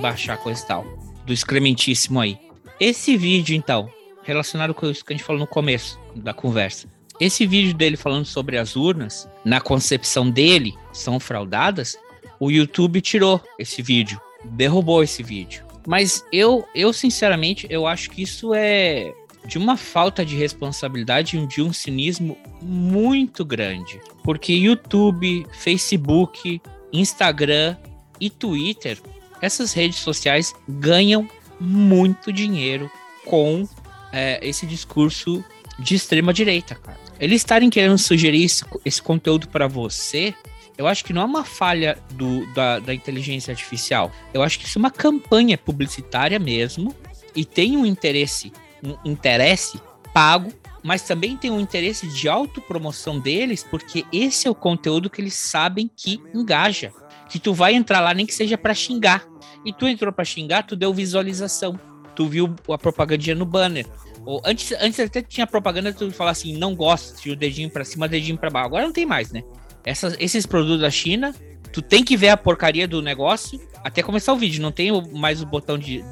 baixar coisa e tal, do excrementíssimo aí. Esse vídeo, então, relacionado com isso que a gente falou no começo da conversa. Esse vídeo dele falando sobre as urnas, na concepção dele, são fraudadas, o YouTube tirou esse vídeo, derrubou esse vídeo. Mas eu, eu sinceramente, eu acho que isso é de uma falta de responsabilidade e de um cinismo muito grande. Porque YouTube, Facebook, Instagram e Twitter, essas redes sociais ganham muito dinheiro com é, esse discurso de extrema direita, cara. Eles estarem querendo sugerir esse, esse conteúdo para você, eu acho que não é uma falha do, da, da inteligência artificial. Eu acho que isso é uma campanha publicitária mesmo e tem um interesse, um interesse pago, mas também tem um interesse de autopromoção deles, porque esse é o conteúdo que eles sabem que engaja. Que tu vai entrar lá nem que seja para xingar. E tu entrou para xingar, tu deu visualização. Tu viu a propagandinha no banner. Ou antes, antes até tinha propaganda, tu falar assim, não gosto, tinha o dedinho para cima, dedinho para baixo. Agora não tem mais, né? Essas, esses produtos da China, tu tem que ver a porcaria do negócio até começar o vídeo. Não tem mais o botão de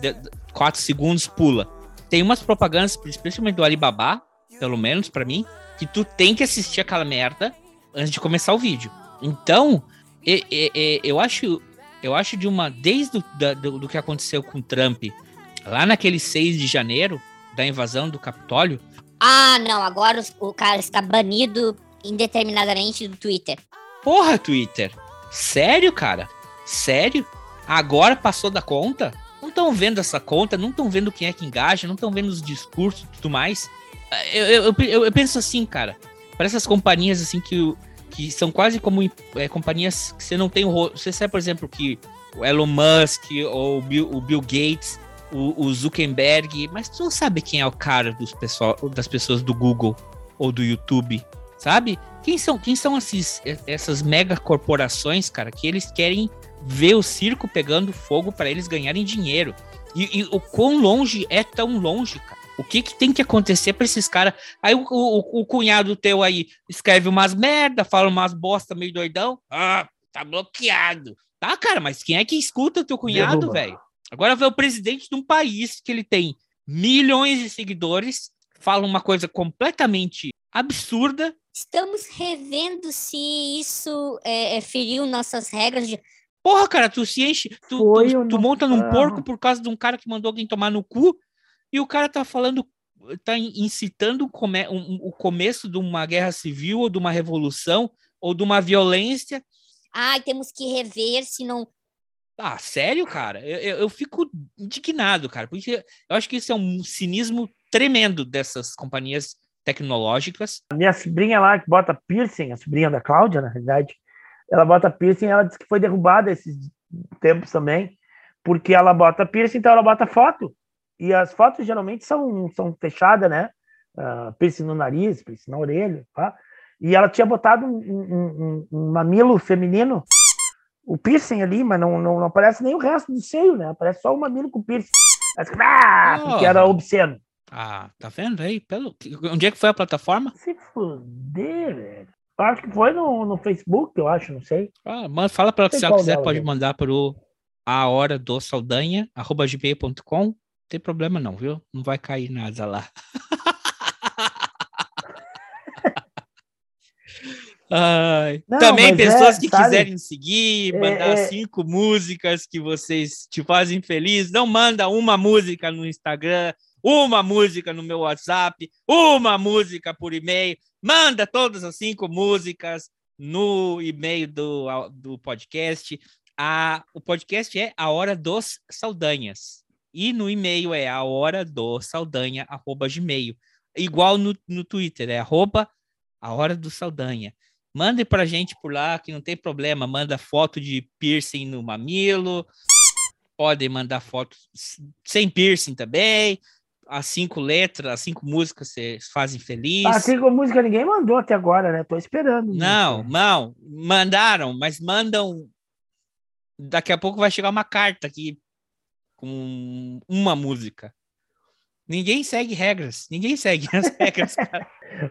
4 segundos, pula. Tem umas propagandas, especialmente do Alibaba, pelo menos pra mim, que tu tem que assistir aquela merda antes de começar o vídeo. Então, e- e- e- eu acho eu acho de uma desde o, da- do, do que aconteceu com o Trump lá naquele 6 de janeiro da invasão do Capitólio, Ah, não, agora o cara está banido indeterminadamente do Twitter. Porra, Twitter. Sério, cara? Sério? Agora passou da conta? Não estão vendo essa conta, não estão vendo quem é que engaja, não estão vendo os discursos e tudo mais. Eu, eu, eu, eu penso assim, cara. Para essas companhias assim que, que são quase como é, companhias que você não tem o Você sabe, por exemplo, que o Elon Musk ou o Bill, o Bill Gates, o, o Zuckerberg, mas tu não sabe quem é o cara dos pessoal, das pessoas do Google ou do YouTube, sabe? Quem são, quem são esses, essas mega corporações, cara, que eles querem ver o circo pegando fogo para eles ganharem dinheiro? E, e o quão longe é tão longe, cara? O que, que tem que acontecer pra esses caras? Aí o, o, o cunhado teu aí escreve umas merda, fala umas bosta meio doidão. Ah, tá bloqueado. Tá, cara, mas quem é que escuta o teu cunhado, velho? Agora vê o presidente de um país que ele tem milhões de seguidores, fala uma coisa completamente absurda. Estamos revendo se isso é, é, feriu nossas regras de. Porra, cara, tu se enche, tu, tu, tu monta num foi? porco por causa de um cara que mandou alguém tomar no cu e o cara tá falando, tá in- incitando o, come, o começo de uma guerra civil ou de uma revolução ou de uma violência. Ai, temos que rever se não. Ah, sério, cara? Eu, eu, eu fico indignado, cara, porque eu acho que isso é um cinismo tremendo dessas companhias tecnológicas. A minha sobrinha lá, que bota piercing, a sobrinha da Cláudia, na realidade, ela bota piercing, ela disse que foi derrubada esses tempos também, porque ela bota piercing, então ela bota foto. E as fotos geralmente são, são fechadas, né? Ah, piercing no nariz, piercing na orelha, tá? E ela tinha botado um, um- um- um mamilo feminino, o piercing ali, mas não, não, não aparece nem o resto do seio, né? Aparece só o mamilo com piercing. Disse, Ah, porque era obsceno. Ah, tá vendo aí? Pelo... Onde é que foi a plataforma? Se fuder, velho. Acho que foi no, no Facebook, eu acho, não sei. Ah, manda, fala para ela que se ela quiser, delas pode é. mandar para o a hora do saldanha, arroba gmail.com. Não tem problema não, viu? Não vai cair nada lá. Ai, Não, Também pessoas é, que sabe? quiserem seguir, É, mandar é. cinco músicas que vocês te fazem feliz, não manda uma música no Instagram, uma música no meu WhatsApp, uma música por e-mail, manda todas as cinco músicas no e-mail do, do podcast. A, o podcast é A Hora dos Saldanhas. E no e-mail é a hora do saldanha, arroba gmail. Igual no, no Twitter, é arroba a hora do saldanha. Mande pra gente por lá, que não tem problema. Manda foto de piercing no mamilo. Podem mandar fotos sem piercing também. As cinco letras, as cinco músicas vocês fazem feliz. Assim como música ninguém mandou até agora, né? Tô esperando. Não, não, mandaram, mas mandam. Daqui a pouco vai chegar uma carta aqui com uma música. Ninguém segue regras, ninguém segue as regras, cara.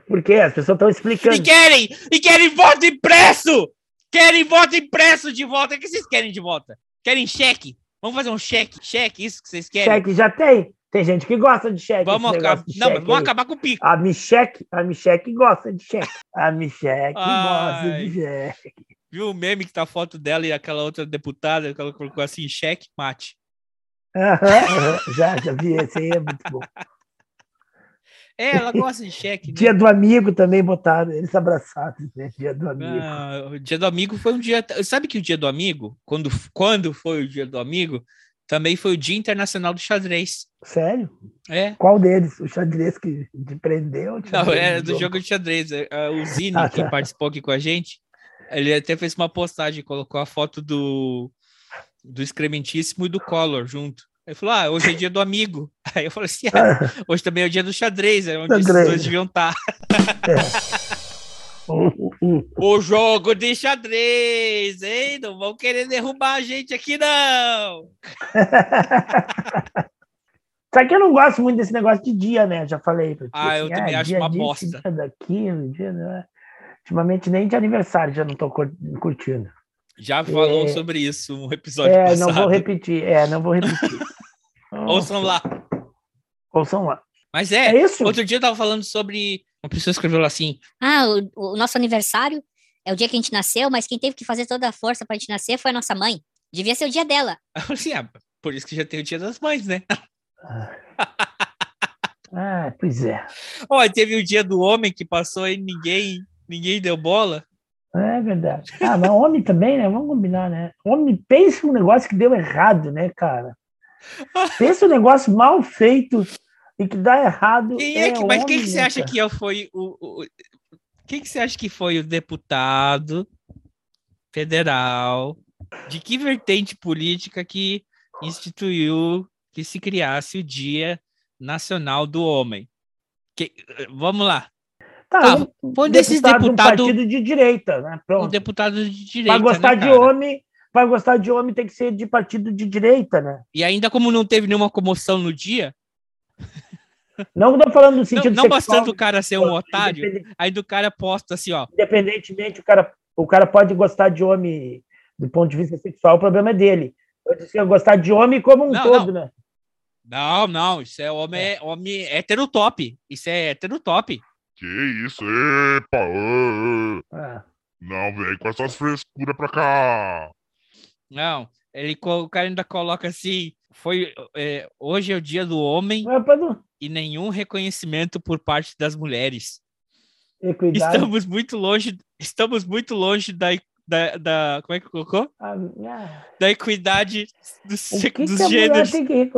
Porque as pessoas estão explicando. E querem, e querem voto impresso! Querem voto impresso de volta. O que vocês querem de volta? Querem cheque? Vamos fazer um cheque? Cheque, isso que vocês querem? Cheque já tem. Tem gente que gosta de cheque. Vamos, acabar, de não, cheque vamos acabar com o pico. A Micheque, a Micheque gosta de cheque. A Micheque gosta de cheque. Viu o meme que tá a foto dela e aquela outra deputada que ela colocou assim, cheque, mate. Já, já vi esse aí, é muito bom. É, ela gosta de cheque. né? Dia do amigo também botaram, eles abraçados, né? Dia do amigo. Ah, o dia do amigo foi um dia. Sabe que o dia do amigo, quando, quando foi o dia do amigo, também foi o Dia Internacional do Xadrez. Sério? É. Qual deles? O xadrez que te prendeu? te Não, é do jogo de xadrez. É, é, O Zine, Ah, que tá. participou aqui com a gente, ele até fez uma postagem, colocou a foto do, do Excrementíssimo e do Collor junto. Ele falou: Ah, hoje é dia do amigo. Aí eu falei assim: ah, hoje também é o dia do xadrez, é onde esses Xadrez. dois deviam estar. O- o- o- jogo de xadrez, hein? Não vão querer derrubar a gente aqui, não. Só que eu não gosto muito desse negócio de dia, né? Já falei. ti, Ah, eu também acho dia uma disso, bosta. Dia daquilo, dia, né? Ultimamente nem de aniversário já não tô cur- curtindo. Já falou É. sobre isso um episódio É, passado. não vou repetir. É, não vou repetir. Ouçam lá. Ouçam lá. Mas é, É isso? outro dia eu tava falando sobre. Uma pessoa escreveu lá assim: Ah, o, o nosso aniversário é o dia que a gente nasceu, mas quem teve que fazer toda a força pra gente nascer foi a nossa mãe. Devia ser o dia dela. Assim, ah, por isso que já tem o Dia das Mães, né? Ah, pois é. Ó, teve o Dia do Homem que passou e ninguém, ninguém deu bola. É verdade. Ah, mas homem também, né? Vamos combinar, né? Homem, pensa um negócio que deu errado, né, cara? Pensa um negócio mal feito e que dá errado. Quem é que, mas quem que você né, acha que foi o, o- o- quem que você acha que foi o deputado federal? De que vertente política que instituiu que se criasse o Dia Nacional do Homem? Que- vamos lá. Tá, Tá, um foi um desses deputado de um partido de direita, né? Um Pronto. deputado de direita. Para gostar né, de homem, para gostar de homem tem que ser de partido de direita, né? E ainda como não teve nenhuma comoção no dia, Não estou falando no não, sentido não sexual, bastando o cara ser um otário, aí do cara posta assim, ó. independentemente, o cara, o cara pode gostar de homem do ponto de vista sexual, o problema é dele. Eu disse que eu gostar de homem como um Não, todo, né? Não, não, isso é homem, homem hétero top. Isso é hétero top. Que isso, epa! ê. Ah, Não vem com essas frescuras pra cá. Não, ele, o cara ainda coloca assim, foi, é, hoje é o dia do homem não- e nenhum reconhecimento por parte das mulheres. equidade. Estamos muito longe, estamos muito longe da, da, da- como é que colocou? Ah, ah. Da equidade dos, que, dos que a mulher gêneros. tem que?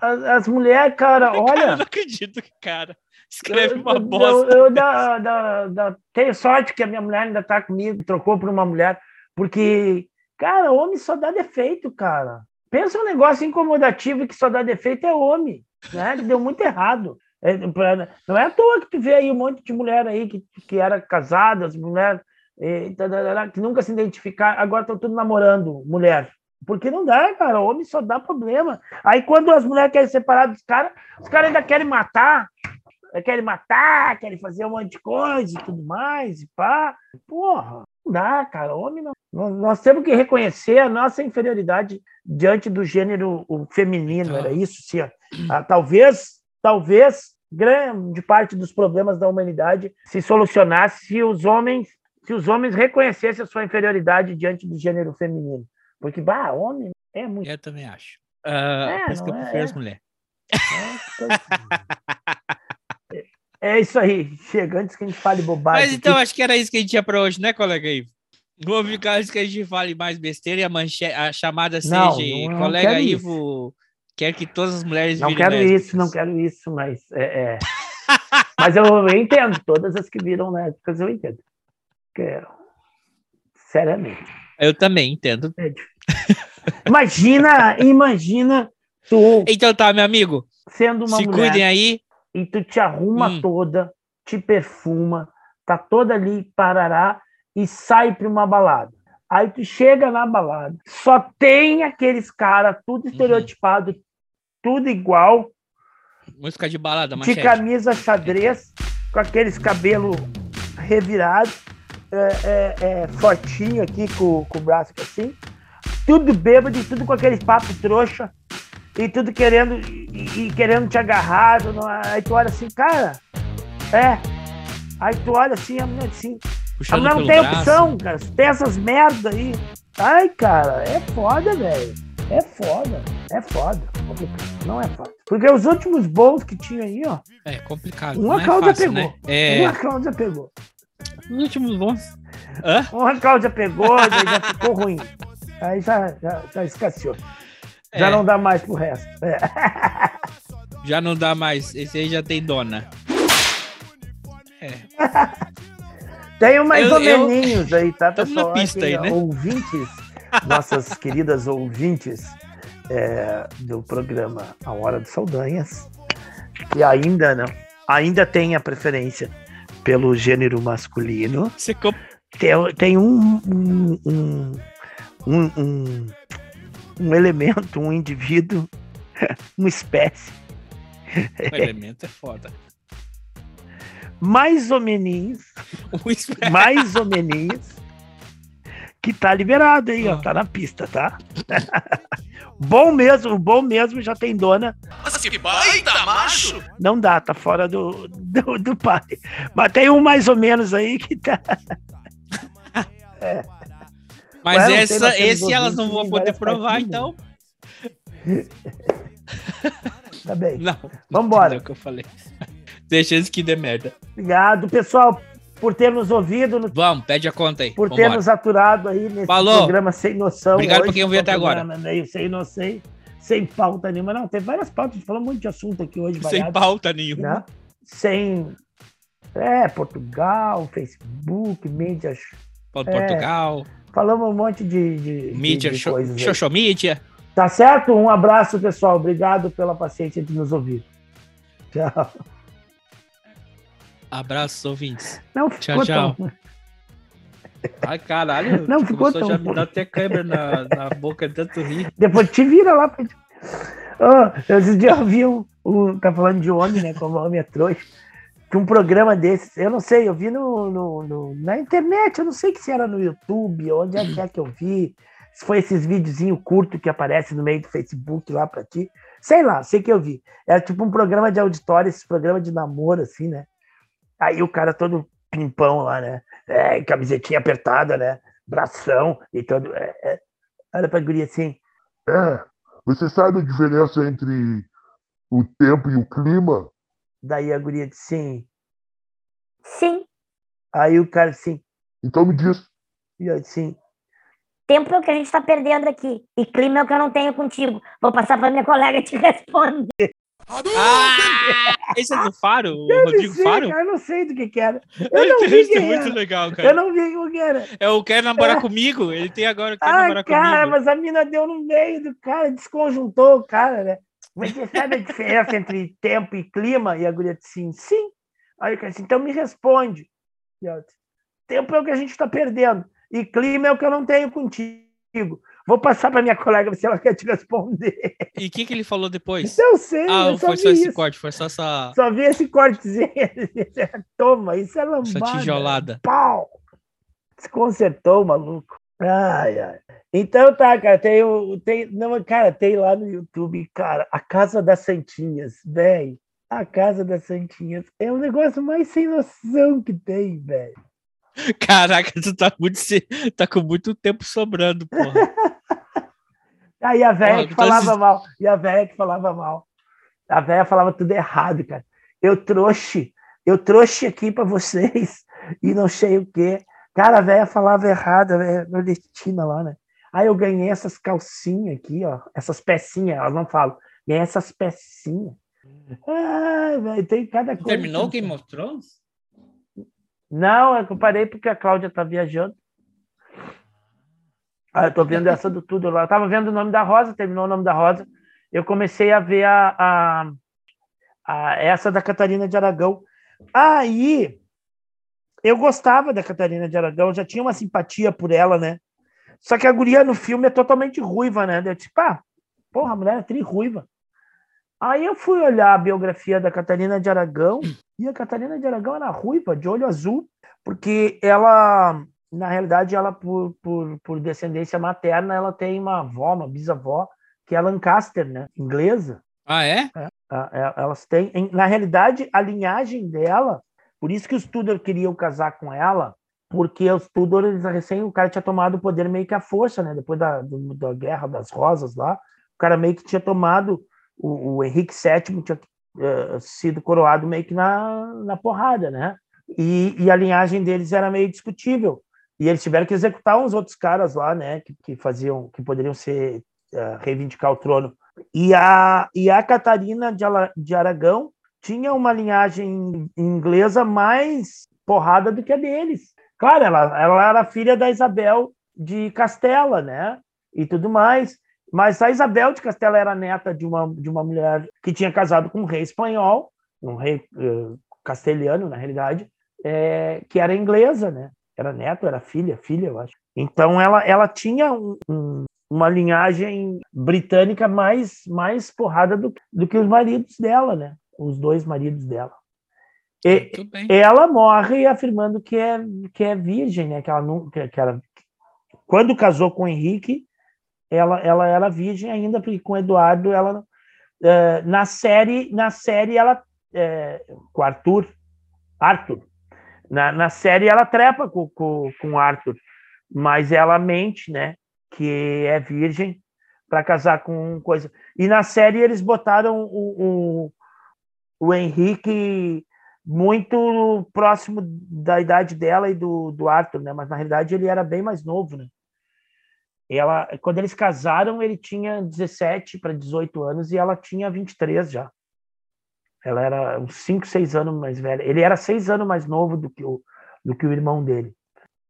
As, as mulheres, cara, Cara, eu olha. não acredito que cara escreve uma eu- bosta. Eu, eu da, da, da- tenho sorte que a minha mulher ainda tá comigo, trocou por uma mulher, porque, cara, homem só dá defeito, cara. Pensa um negócio incomodativo que só dá defeito é homem, né? Deu muito errado. É, pra- não é à toa que tu vê aí um monte de mulher aí que, que era casada, as mulheres eh, tarará, que nunca se identificaram, agora estão tudo namorando mulher. Porque não dá, cara. Homem só dá problema. Aí quando as mulheres querem separar dos caras, os caras ainda querem matar. Querem matar, querem fazer um monte de coisa e tudo mais, e pá. Porra, não dá, cara. Homem não. Nós, temos que reconhecer a nossa inferioridade diante do gênero feminino. Era isso, sim. Ah, talvez, talvez, grande parte dos problemas da humanidade se solucionasse se os homens, se os homens reconhecessem a sua inferioridade diante do gênero feminino. Porque, bah, homem é muito. Eu também acho. Ah, É, por isso que eu é, prefiro é. as mulheres. É isso aí. Chega antes que a gente fale bobagem. Mas então aqui. acho que era isso que a gente tinha pra hoje, né, colega Ivo? Vamos ficar antes que a gente fale mais besteira e a, manche... a chamada Não, seja não- não colega quero Ivo quer que todas as mulheres Não quero lésbicas. isso, não quero isso, mas é, é. mas eu, eu entendo todas as que viram lésbicas, eu entendo. Porque, Seriamente. Eu também entendo. É Imagina, imagina tu Então tá, meu amigo. sendo uma Se mulher cuidem aí. E tu te arruma Hum. toda, te perfuma, tá toda ali, parará, e sai pra uma balada. Aí tu chega na balada, só tem aqueles caras, Uhum. tudo estereotipado, tudo igual, Música de balada, de manchete. camisa xadrez, com aqueles cabelos revirados, é, é, é, fortinho aqui com, com o braço assim. Tudo bêbado e tudo com aquele papo trouxa. E tudo querendo, e, e querendo te agarrar. Aí tu olha assim, cara, é. Aí tu olha assim, a mulher assim. A Puxando mulher não tem braço. opção, cara. Tem essas merda aí. Ai, cara, é foda, velho. É foda. É foda. Complicado. Não é fácil. Porque os últimos bons que tinha aí, ó. É complicado. Uma não é fácil, pegou. né? É. Uma Cláudia pegou. Os últimos bons. Hã? Uma Cláudia pegou, já ficou ruim. Aí já, já, já escasseou. Já É. não dá mais pro resto. É. Já não dá mais. Esse aí já tem dona. Tem mais Eu- ou eu- meninhos aí, tá, Tamo pessoal? na pista Aqui, aí, né? Ouvintes, nossas queridas ouvintes é, do programa A Hora dos Saldanhas, que ainda não, ainda tem a preferência pelo gênero masculino. Você. Tem, tem um, um, um, um, um, um elemento, um indivíduo, uma espécie O elemento é foda. mais ou menos, mais ou menos, que tá liberado aí, ó, tá na pista, tá? bom mesmo, o bom mesmo já tem dona. Nossa, que baita macho! Não dá, tá fora do, do, do pai. Mas tem um mais ou menos aí que tá. É. Mas Ué, não sei, essa, esse elas não vão poder provar, partes do então. Tá bem. Não. Vambora. É o que eu falei. Deixa eles que dê merda. Obrigado, pessoal, por ter nos ouvido, no- Vamos, pede a conta aí. por ter nos aturado aí nesse Falou. programa sem noção. Obrigado hoje, por quem ouviu até agora. Meio sem noção, sem pauta nenhuma. Não, tem várias pautas, a gente falou muito de assunto aqui hoje. Sem variado, pauta nenhuma. né? Sem. É, Portugal, Facebook, mídias. É, Portugal, Falamos um monte de, de, de- mídia, de xo- coisas. social media. Tá certo? Um abraço, pessoal. Obrigado pela paciência de nos ouvir. Tchau. Abraços, ouvintes. Não Tchau, ficou tchau. tão- Ai, caralho. Não ficou tão já me dá até câimbra na, na boca de tanto rir. Depois te vira lá. pra- Ô, esses dias eu vi um, um- Tá falando de homem, né? Como homem é trouxa. Que um programa desses, eu não sei, eu vi no, no- no- na internet, eu não sei se era no YouTube, onde é que é que eu vi. Se foi esses videozinhos curtos que aparecem no meio do Facebook lá pra ti. Sei lá, sei que eu vi. Era tipo um programa de auditório, esse programa de namoro, assim, né? Aí o cara todo pimpão lá, né? É, camisetinha apertada, né? Bração e todo. É, é. Olha pra guria assim. É, você sabe a diferença entre o tempo e o clima? Daí a guria disse sim. Sim, Aí o cara assim. Então me diz. E eu assim. tempo é o que a gente tá perdendo aqui. E clima é o que eu não tenho contigo. Vou passar pra minha colega te responder. Ah, esse é do Faro? O Rodrigo ser, Faro? cara, eu não sei do que que era. Eu não vi é quem muito era. legal, cara. Eu não vi o que era. É o Quer Namorar É. Comigo. Ele tem agora o Quer Ah, Namorar cara, Comigo. mas a mina deu no meio do cara, desconjuntou o cara, né? Mas você sabe a diferença entre tempo e clima? E a guria disse sim, sim. Aí cara disse, então me responde. E eu disse, tempo é o que a gente está perdendo. E clima é o que eu não tenho contigo. Vou passar para minha colega se ela quer te responder. E o que, que ele falou depois? Eu sei, Ah, eu só foi só esse isso. corte, foi só essa, Só vi esse cortezinho. Toma, isso é essa lambada. tijolada. Pau! Desconcertou o maluco. Ai, ai. Então tá, cara, tem o. Tem, não, cara, tem lá no YouTube, cara, a Casa das Santinhas, velho. A Casa das Santinhas é o negócio mais sem noção que tem, velho. Caraca, tu tá, muito, tá com muito tempo sobrando, porra. Aí a velha que então falava mal. E a velha que falava mal. A velha falava tudo errado, cara. Eu trouxe, eu trouxe aqui pra vocês e não sei o quê. Cara, a velha falava errado, a nordestina lá, né? Aí eu ganhei essas calcinhas aqui, ó. Essas pecinhas, elas não falam. Ganhei essas pecinhas. Ai, velho, tem cada coisa. Terminou Game of Thrones? Não, eu parei porque a Cláudia tá viajando. Ah, eu tô vendo essa do tudo lá. Eu tava vendo o nome da Rosa, terminou o nome da Rosa. Eu comecei a ver a, a, a- essa da Catarina de Aragão. Aí eu gostava da Catarina de Aragão, já tinha uma simpatia por ela, né? Só que a guria no filme é totalmente ruiva, né? Eu tipo, ah, porra, a mulher é tri ruiva. Aí eu fui olhar a biografia da Catarina de Aragão, e a Catarina de Aragão era ruiva, de olho azul, porque ela, na realidade, ela por, por, por descendência materna, ela tem uma avó, uma bisavó, que é Lancaster, né? Inglesa. Ah, é? É, a- é, elas têm, na realidade, a linhagem dela, por isso que os Tudor queriam casar com ela, porque os Tudor, eles recém, o cara tinha tomado o poder meio que à força, né? Depois da, do- da Guerra das Rosas lá, o cara meio que tinha tomado, o, o Henrique VII tinha eh, sido coroado meio que na, na porrada, né? E, e a linhagem deles era meio discutível. E eles tiveram que executar uns outros caras lá, né? Que, que faziam, que poderiam ser, eh, reivindicar o trono. E a, e a Catarina de, Ala- de Aragão tinha uma linhagem inglesa mais porrada do que a deles. Claro, ela, ela era filha da Isabel de Castela, né? E tudo mais. Mas a Isabel de Castela era neta de uma, de uma mulher que tinha casado com um rei espanhol, um rei eh, castelhano, na realidade, eh, que era inglesa, né? Era neto, era filha, filha, eu acho. Então ela, ela tinha um- um- uma linhagem britânica mais, mais porrada do, do que os maridos dela, né? Os dois maridos dela. E, ela morre afirmando que é, que é virgem, né? Que ela nunca, que era, quando casou com o Henrique, ela, ela era virgem ainda, porque com o Eduardo ela eh, na série na série ela eh, com o Arthur Arthur na, na série ela trepa com, com, com o Arthur, mas ela mente, né? Que é virgem para casar com coisa. E na série eles botaram o, o, o Henrique muito próximo da idade dela e do, do Arthur, né? Mas na realidade ele era bem mais novo, né? Ela, quando eles casaram, ele tinha 17 para 18 anos e ela tinha 23 já. Ela era uns 5, 6 anos mais velha. Ele era 6 anos mais novo do que o, do que o irmão dele.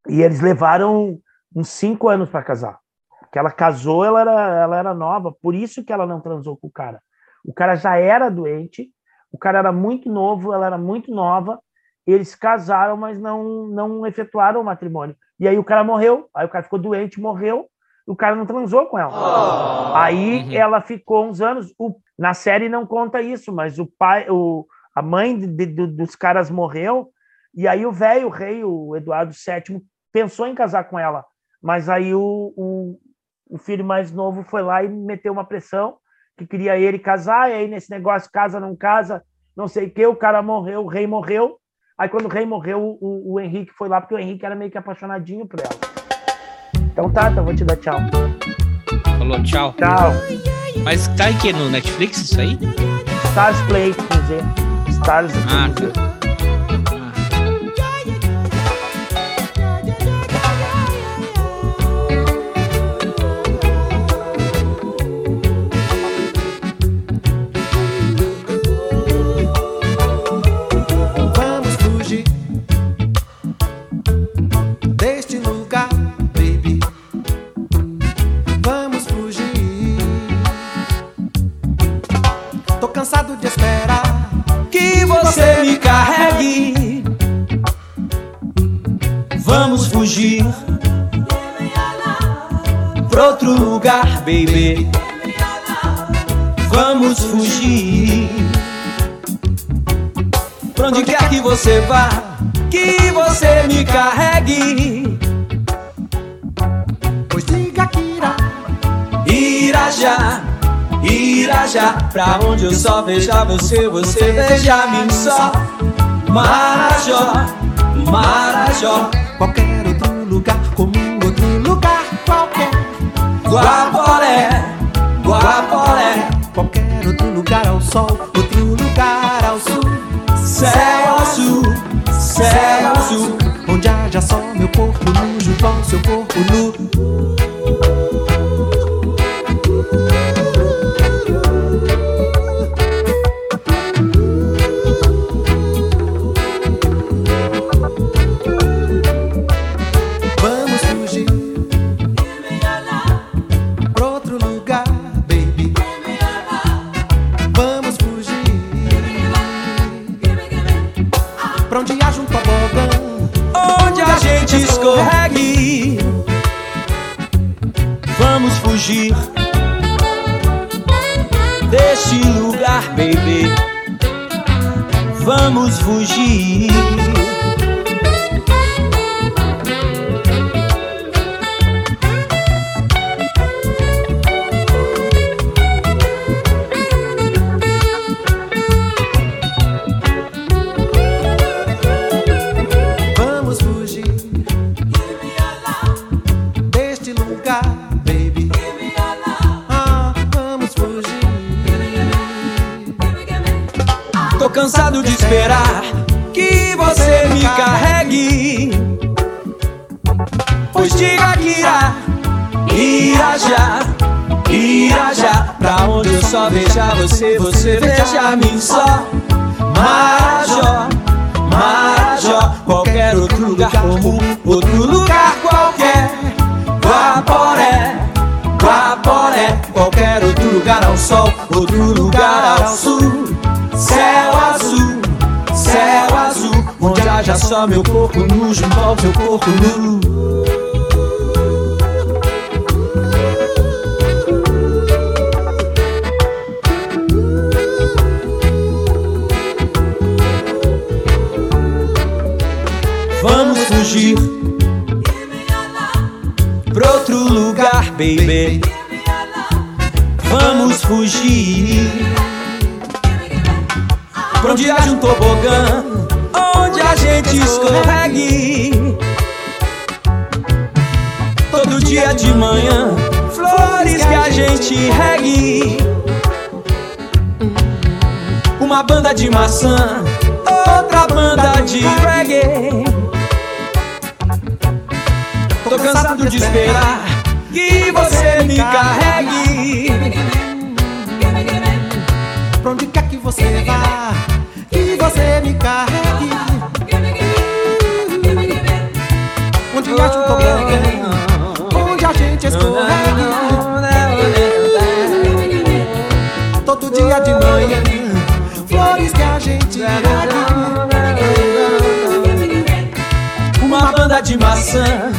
E eles levaram uns 5 anos para casar. Porque ela casou, ela era, ela era nova, por isso que ela não transou com o cara. O cara já era doente, o cara era muito novo, ela era muito nova. Eles casaram, mas não, não efetuaram o matrimônio. E aí o cara morreu, aí o cara ficou doente, morreu, e o cara não transou com ela. Aí ela ficou uns anos. o- na série não conta isso, mas o pai, o, a mãe de- de- do- dos caras morreu, e aí o velho, rei, o Eduardo VII, pensou em casar com ela. Mas aí o, o, o filho mais novo foi lá e meteu uma pressão que queria ele casar, e aí nesse negócio, casa, não casa, não sei o que, o cara morreu, o rei morreu. Aí quando o rei morreu, o, o Henrique foi lá, porque o Henrique era meio que apaixonadinho por ela. Então tá, então vou te dar tchau. Falou, tchau. Tchau. Mas tá em que? No Netflix isso aí? Stars Play, com Z. Stars Ah, com fugir pra outro lugar, baby. Vamos fugir pra onde quer que você vá, que você me carregue. Pois diga que irá. Irajá, Irajá, pra onde eu só veja você, você veja mim só. Marajó, Marajó, Qualquer outro Guaporé, Guaporé, Qualquer outro lugar ao sol, outro lugar ao sul. céu azul, céu azul. Onde haja só meu corpo nu junto ao seu corpo nu. Ao sol, outro lugar ao sul. Céu azul, céu azul, onde haja só meu corpo nu junto ao teu corpo nu. Vamos fugir pra outro lugar, baby. Fugir pra onde haja um tobogã, onde a gente escorregue. Todo dia de manhã, flores que a gente regue. Uma banda de maçã, outra banda de reggae. Tô cansado de esperar que você me carregue. Pra onde quer que você vá, que você me carregue. Onde acha um tobogã, onde a gente escorregue. Todo dia de manhã, flores que a gente regue. Uma banda de maçã,